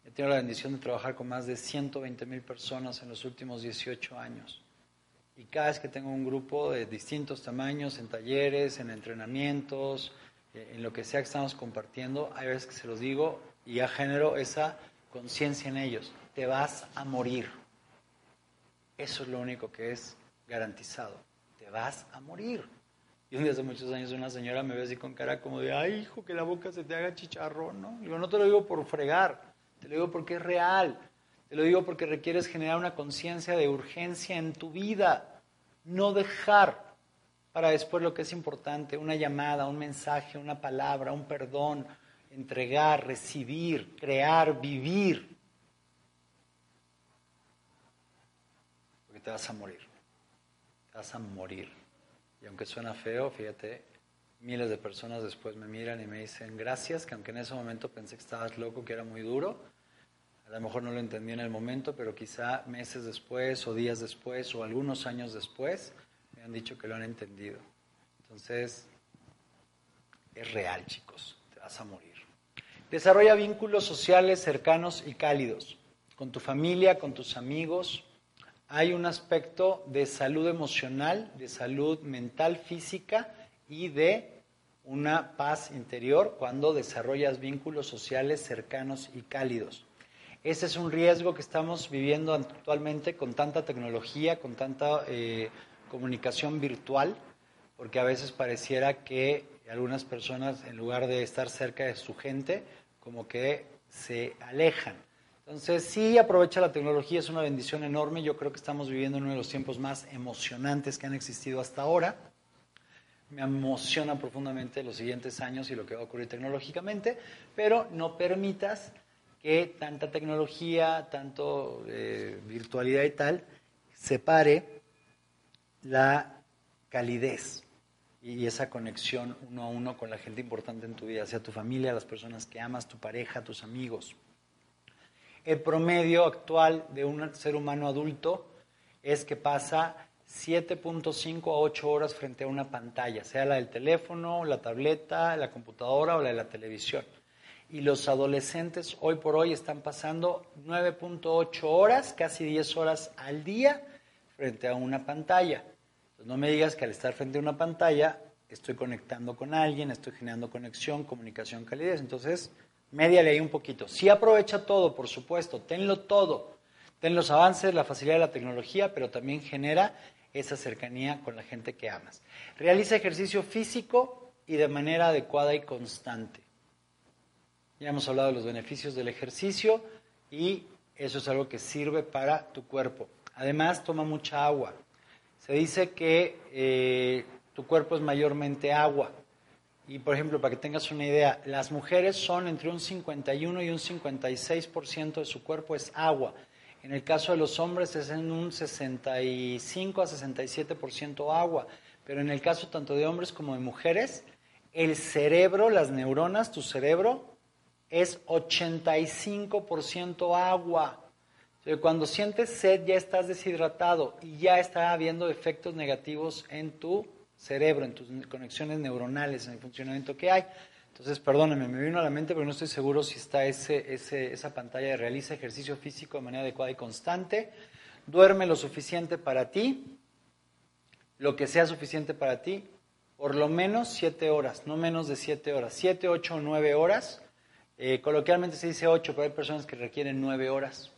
he tenido la bendición de trabajar con más de 120 mil personas en los últimos 18 años. Y cada vez que tengo un grupo de distintos tamaños, en talleres, en entrenamientos, eh, en lo que sea que estamos compartiendo, hay veces que se los digo y ya genero esa conciencia en ellos. Te vas a morir. Eso es lo único que es garantizado. Te vas a morir. Y un día hace muchos años una señora me ve así con cara como de, ay hijo, que la boca se te haga chicharrón, ¿no? Digo, no te lo digo por fregar, te lo digo porque es real, te lo digo porque requieres generar una conciencia de urgencia en tu vida, no dejar para después lo que es importante, una llamada, un mensaje, una palabra, un perdón, entregar, recibir, crear, vivir. Porque te vas a morir, te vas a morir. Y aunque suena feo, fíjate, miles de personas después me miran y me dicen gracias, que aunque en ese momento pensé que estabas loco, que era muy duro, a lo mejor no lo entendí en el momento, pero quizá meses después o días después o algunos años después me han dicho que lo han entendido. Entonces, es real, chicos, te vas a morir. Desarrolla vínculos sociales cercanos y cálidos con tu familia, con tus amigos, hay un aspecto de salud emocional, de salud mental, física y de una paz interior cuando desarrollas vínculos sociales cercanos y cálidos. Ese es un riesgo que estamos viviendo actualmente con tanta tecnología, con tanta eh, comunicación virtual, porque a veces pareciera que algunas personas, en lugar de estar cerca de su gente, como que se alejan. Entonces, sí, aprovecha la tecnología, es una bendición enorme. Yo creo que estamos viviendo uno de los tiempos más emocionantes que han existido hasta ahora. Me emociona profundamente los siguientes años y lo que va a ocurrir tecnológicamente, pero no permitas que tanta tecnología, tanto eh, virtualidad y tal, separe la calidez y esa conexión uno a uno con la gente importante en tu vida, sea tu familia, las personas que amas, tu pareja, tus amigos. El promedio actual de un ser humano adulto es que pasa 7.5 a 8 horas frente a una pantalla, sea la del teléfono, la tableta, la computadora o la de la televisión. Y los adolescentes hoy por hoy están pasando 9.8 horas, casi 10 horas al día frente a una pantalla. No me digas que al estar frente a una pantalla estoy conectando con alguien, estoy generando conexión, comunicación, calidez. Entonces, Médiale ahí un poquito. Sí aprovecha todo, por supuesto, tenlo todo. Ten los avances, la facilidad de la tecnología, pero también genera esa cercanía con la gente que amas. Realiza ejercicio físico y de manera adecuada y constante. Ya hemos hablado de los beneficios del ejercicio y eso es algo que sirve para tu cuerpo. Además, toma mucha agua. Se dice que eh, tu cuerpo es mayormente agua. Y por ejemplo, para que tengas una idea, las mujeres son entre un 51 y un 56% de su cuerpo es agua. En el caso de los hombres es en un 65 a 67% agua. Pero en el caso tanto de hombres como de mujeres, el cerebro, las neuronas, tu cerebro, es 85% agua. Cuando sientes sed ya estás deshidratado y ya está habiendo efectos negativos en tu cerebro, en tus conexiones neuronales, en el funcionamiento que hay. Entonces, perdóname, me vino a la mente, pero no estoy seguro si está ese, ese, esa pantalla de realiza ejercicio físico de manera adecuada y constante. Duerme lo suficiente para ti, lo que sea suficiente para ti, por lo menos siete horas, no menos de siete horas, siete, ocho o nueve horas. Eh, coloquialmente se dice ocho, pero hay personas que requieren nueve horas.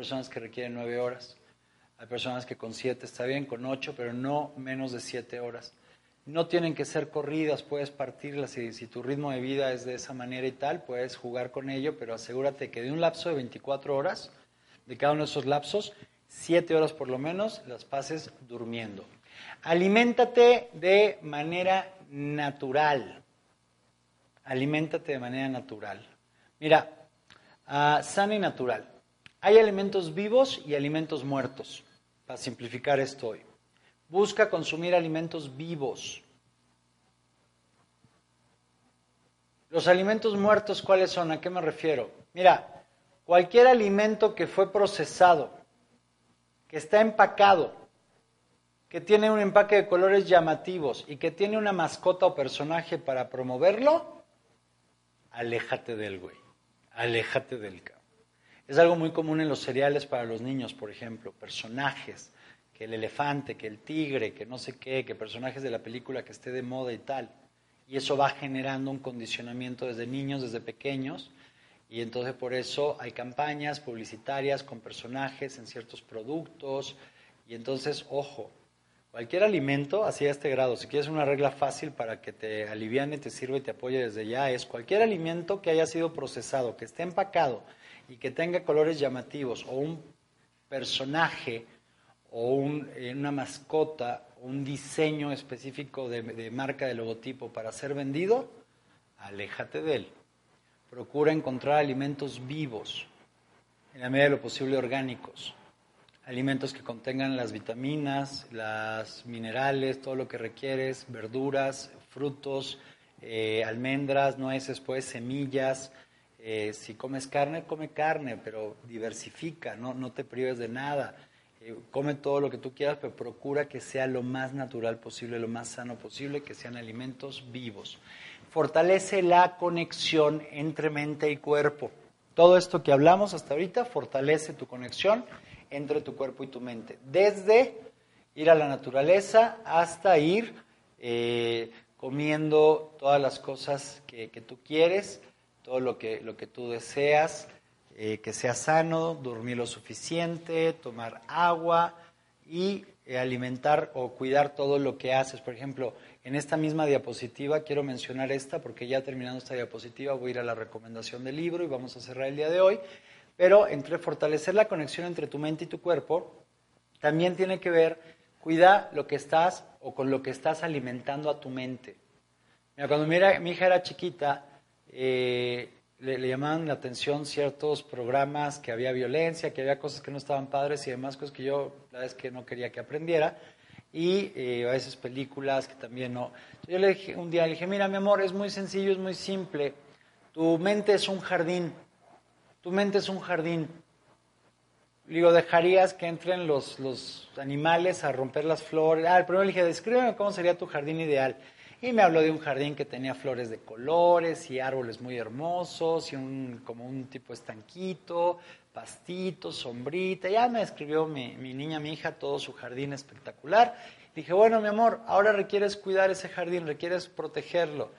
Personas que requieren nueve horas. Hay personas que con siete está bien, con ocho, pero no menos de siete horas. No tienen que ser corridas, puedes partirlas. Si, si tu ritmo de vida es de esa manera y tal, puedes jugar con ello, pero asegúrate que de un lapso de 24 horas, de cada uno de esos lapsos, siete horas por lo menos, las pases durmiendo. Aliméntate de manera natural. Aliméntate de manera natural. Mira, uh, sana y natural. Hay alimentos vivos y alimentos muertos para simplificar esto hoy. Busca consumir alimentos vivos. Los alimentos muertos, ¿cuáles son? ¿A qué me refiero? Mira, cualquier alimento que fue procesado, que está empacado, que tiene un empaque de colores llamativos y que tiene una mascota o personaje para promoverlo, aléjate del güey, aléjate del cabrón. Es algo muy común en los cereales para los niños, por ejemplo, personajes, que el elefante, que el tigre, que no sé qué, que personajes de la película que esté de moda y tal. Y eso va generando un condicionamiento desde niños, desde pequeños, y entonces por eso hay campañas publicitarias con personajes en ciertos productos, y entonces, ojo, cualquier alimento, así a este grado, si quieres una regla fácil para que te aliviane, te sirva y te apoye desde ya, es cualquier alimento que haya sido procesado, que esté empacado, y que tenga colores llamativos o un personaje o eh, una mascota o un diseño específico de, de marca de logotipo para ser vendido, aléjate de él. Procura encontrar alimentos vivos, en la medida de lo posible orgánicos. Alimentos que contengan las vitaminas, las minerales, todo lo que requieres, verduras, frutos, eh, almendras, nueces, pues semillas, eh, si comes carne, come carne, pero diversifica, no, no te prives de nada. Eh, come todo lo que tú quieras, pero procura que sea lo más natural posible, lo más sano posible, que sean alimentos vivos. Fortalece la conexión entre mente y cuerpo. Todo esto que hablamos hasta ahorita fortalece tu conexión entre tu cuerpo y tu mente. Desde ir a la naturaleza hasta ir eh, comiendo todas las cosas que, que tú quieres todo lo que, lo que tú deseas, eh, que sea sano, dormir lo suficiente, tomar agua y eh, alimentar o cuidar todo lo que haces. Por ejemplo, en esta misma diapositiva, quiero mencionar esta porque ya terminando esta diapositiva voy a ir a la recomendación del libro y vamos a cerrar el día de hoy. Pero entre fortalecer la conexión entre tu mente y tu cuerpo, también tiene que ver, cuida lo que estás o con lo que estás alimentando a tu mente. Mira, cuando mi, hija era chiquita, eh, le, llamaban la atención ciertos programas que había violencia, que había cosas que no estaban padres y demás cosas que yo, la vez que no quería que aprendiera. Y eh, a veces películas que también no. Yo le dije, un día le dije, mira mi amor, es muy sencillo, es muy simple. Tu mente es un jardín. Tu mente es un jardín. Digo, ¿dejarías que entren los, los animales a romper las flores? Ah, primero le dije, descríbeme cómo sería tu jardín ideal. Y me habló de un jardín que tenía flores de colores y árboles muy hermosos y un, como un tipo estanquito, pastitos, sombrita. Ya me describió mi, mi niña, mi hija, todo su jardín espectacular. Dije, bueno, mi amor, ahora requieres cuidar ese jardín, requieres protegerlo.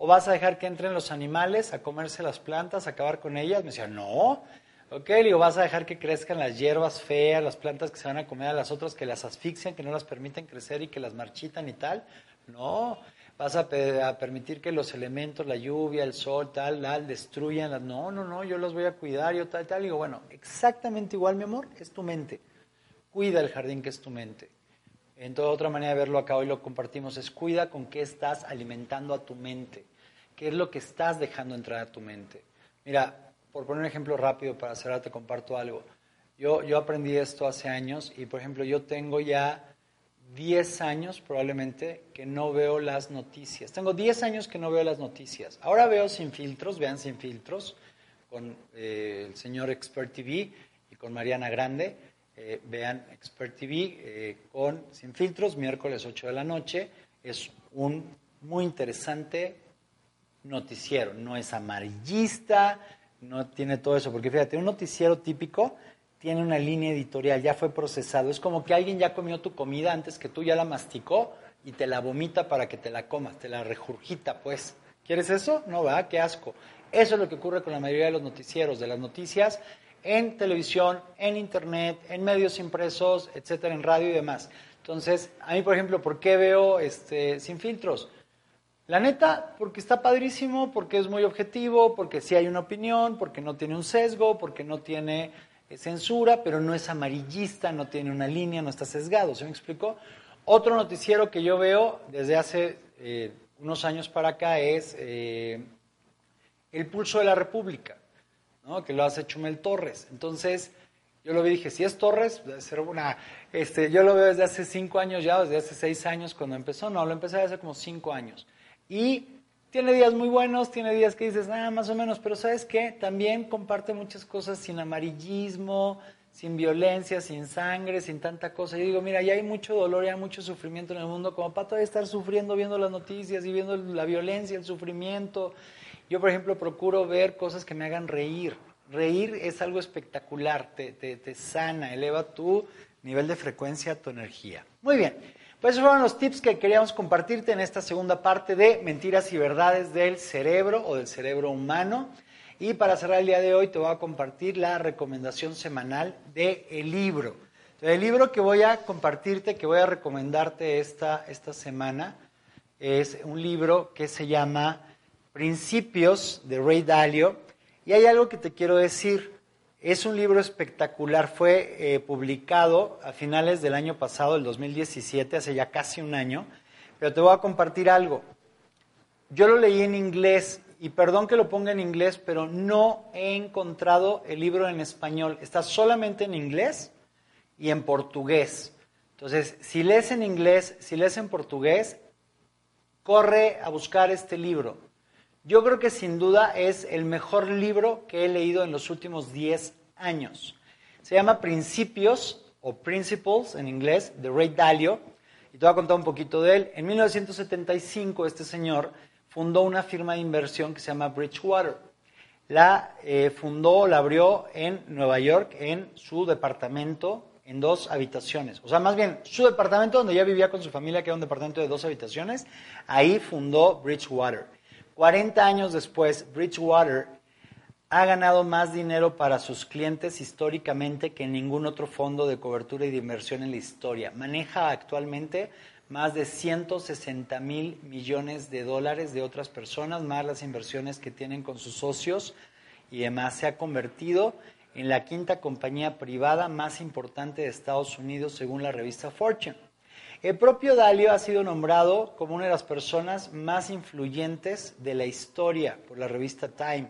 ¿O vas a dejar que entren los animales a comerse las plantas, a acabar con ellas? Me decía, no. Ok, le digo, vas a dejar que crezcan las hierbas feas, las plantas que se van a comer a las otras, que las asfixian, que no las permiten crecer y que las marchitan y tal. No vas a, permitir que los elementos, la lluvia, el sol, tal, tal, destruyan. Las... No, no, no, yo los voy a cuidar, yo tal, tal. digo, bueno, exactamente igual, mi amor, es tu mente. Cuida el jardín que es tu mente. En toda otra manera de verlo acá hoy lo compartimos es cuida con qué estás alimentando a tu mente. ¿Qué es lo que estás dejando entrar a tu mente? Mira, por poner un ejemplo rápido para cerrar, te comparto algo. Yo, yo aprendí esto hace años y, por ejemplo, yo tengo ya 10 años probablemente que no veo las noticias. Tengo 10 años que no veo las noticias. Ahora veo sin filtros, vean sin filtros, con eh, el señor Expert TV y con Mariana Grande. Eh, vean Expert TV eh, con Sin Filtros, miércoles 8 de la noche. Es un muy interesante noticiero. No es amarillista, no tiene todo eso, porque fíjate, un noticiero típico tiene una línea editorial, ya fue procesado. Es como que alguien ya comió tu comida antes que tú, ya la masticó y te la vomita para que te la comas, te la regurgita, pues. ¿Quieres eso? No, va, qué asco. Eso es lo que ocurre con la mayoría de los noticieros, de las noticias en televisión, en internet, en medios impresos, etcétera, en radio y demás. Entonces, a mí, por ejemplo, ¿por qué veo este, sin filtros? La neta, porque está padrísimo, porque es muy objetivo, porque sí hay una opinión, porque no tiene un sesgo, porque no tiene censura, pero no es amarillista, no tiene una línea, no está sesgado. ¿Se me explicó? Otro noticiero que yo veo desde hace eh, unos años para acá es eh, El Pulso de la República, ¿no? que lo hace Chumel Torres. Entonces, yo lo vi y dije, si es Torres, debe ser una... Este, yo lo veo desde hace cinco años ya, desde hace seis años cuando empezó. No, lo empecé hace como cinco años. Y tiene días muy buenos, tiene días que dices, nada, más o menos, pero ¿sabes qué? También comparte muchas cosas sin amarillismo, sin violencia, sin sangre, sin tanta cosa. Yo digo, mira, ya hay mucho dolor, ya hay mucho sufrimiento en el mundo, como para todavía estar sufriendo viendo las noticias y viendo la violencia, el sufrimiento. Yo, por ejemplo, procuro ver cosas que me hagan reír. Reír es algo espectacular, te, te, te sana, eleva tu nivel de frecuencia, tu energía. Muy bien. Pues esos fueron los tips que queríamos compartirte en esta segunda parte de Mentiras y Verdades del Cerebro o del Cerebro Humano. Y para cerrar el día de hoy te voy a compartir la recomendación semanal del el libro. El libro que voy a compartirte, que voy a recomendarte esta, esta semana, es un libro que se llama Principios de Ray Dalio. Y hay algo que te quiero decir. Es un libro espectacular, fue eh, publicado a finales del año pasado, el 2017, hace ya casi un año, pero te voy a compartir algo. Yo lo leí en inglés y perdón que lo ponga en inglés, pero no he encontrado el libro en español. Está solamente en inglés y en portugués. Entonces, si lees en inglés, si lees en portugués, corre a buscar este libro. Yo creo que sin duda es el mejor libro que he leído en los últimos 10 años. Se llama Principios o Principles en inglés de Ray Dalio y te voy a contar un poquito de él. En 1975 este señor fundó una firma de inversión que se llama Bridgewater. La eh, fundó, la abrió en Nueva York en su departamento en dos habitaciones. O sea, más bien, su departamento donde ya vivía con su familia, que era un departamento de dos habitaciones, ahí fundó Bridgewater. 40 años después, Bridgewater ha ganado más dinero para sus clientes históricamente que ningún otro fondo de cobertura y de inversión en la historia. Maneja actualmente más de 160 mil millones de dólares de otras personas, más las inversiones que tienen con sus socios y además se ha convertido en la quinta compañía privada más importante de Estados Unidos según la revista Fortune. El propio Dalio ha sido nombrado como una de las personas más influyentes de la historia por la revista Time.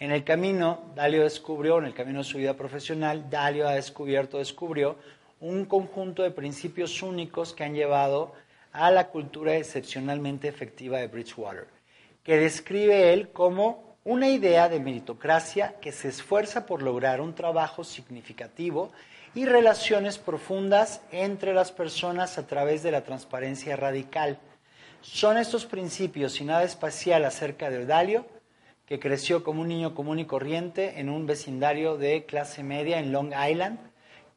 En el camino, Dalio descubrió, en el camino de su vida profesional, Dalio ha descubierto, descubrió un conjunto de principios únicos que han llevado a la cultura excepcionalmente efectiva de Bridgewater, que describe él como una idea de meritocracia que se esfuerza por lograr un trabajo significativo y relaciones profundas entre las personas a través de la transparencia radical. Son estos principios y nada espacial acerca de Dalio, que creció como un niño común y corriente en un vecindario de clase media en Long Island,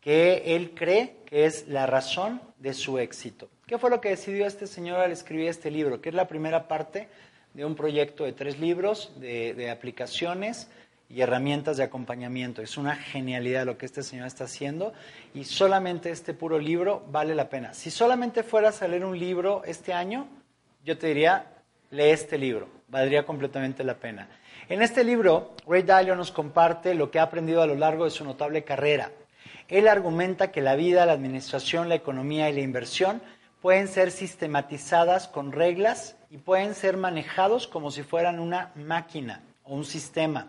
que él cree que es la razón de su éxito. ¿Qué fue lo que decidió este señor al escribir este libro? Que es la primera parte de un proyecto de tres libros de aplicaciones y herramientas de acompañamiento. Es una genialidad lo que este señor está haciendo y solamente este puro libro vale la pena. Si solamente fueras a leer un libro este año, yo te diría, lee este libro, valdría completamente la pena. En este libro, Ray Dalio nos comparte lo que ha aprendido a lo largo de su notable carrera. Él argumenta que la vida, la administración, la economía y la inversión pueden ser sistematizadas con reglas y pueden ser manejados como si fueran una máquina o un sistema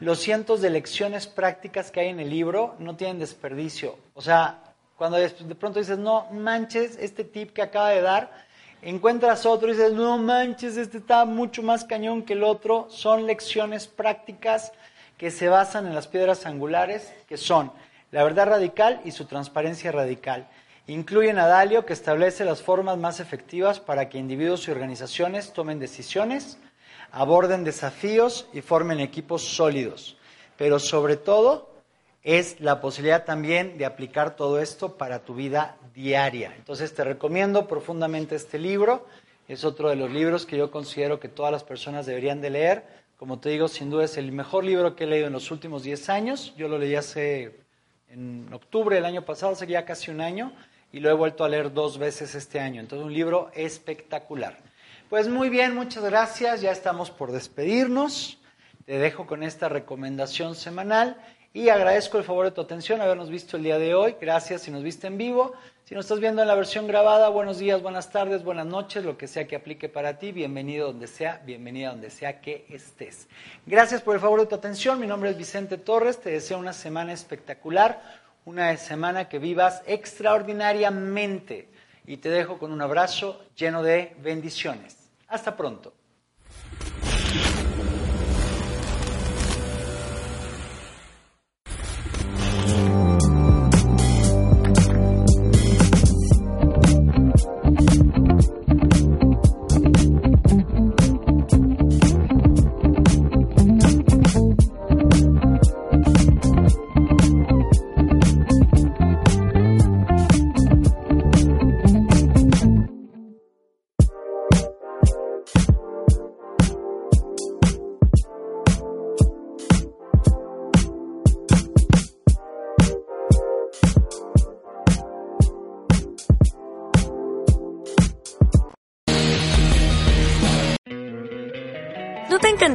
los cientos de lecciones prácticas que hay en el libro no tienen desperdicio. O sea, cuando de pronto dices, no manches, este tip que acaba de dar, encuentras otro y dices, no manches, este está mucho más cañón que el otro. Son lecciones prácticas que se basan en las piedras angulares, que son la verdad radical y su transparencia radical. Incluyen a Dalio, que establece las formas más efectivas para que individuos y organizaciones tomen decisiones aborden desafíos y formen equipos sólidos. Pero sobre todo es la posibilidad también de aplicar todo esto para tu vida diaria. Entonces te recomiendo profundamente este libro. Es otro de los libros que yo considero que todas las personas deberían de leer. Como te digo, sin duda es el mejor libro que he leído en los últimos 10 años. Yo lo leí hace en octubre del año pasado, sería casi un año, y lo he vuelto a leer dos veces este año. Entonces, un libro espectacular. Pues muy bien, muchas gracias. Ya estamos por despedirnos. Te dejo con esta recomendación semanal y agradezco el favor de tu atención, habernos visto el día de hoy. Gracias si nos viste en vivo. Si nos estás viendo en la versión grabada, buenos días, buenas tardes, buenas noches, lo que sea que aplique para ti. Bienvenido donde sea, bienvenida donde sea que estés. Gracias por el favor de tu atención. Mi nombre es Vicente Torres. Te deseo una semana espectacular, una semana que vivas extraordinariamente. Y te dejo con un abrazo lleno de bendiciones. Hasta pronto.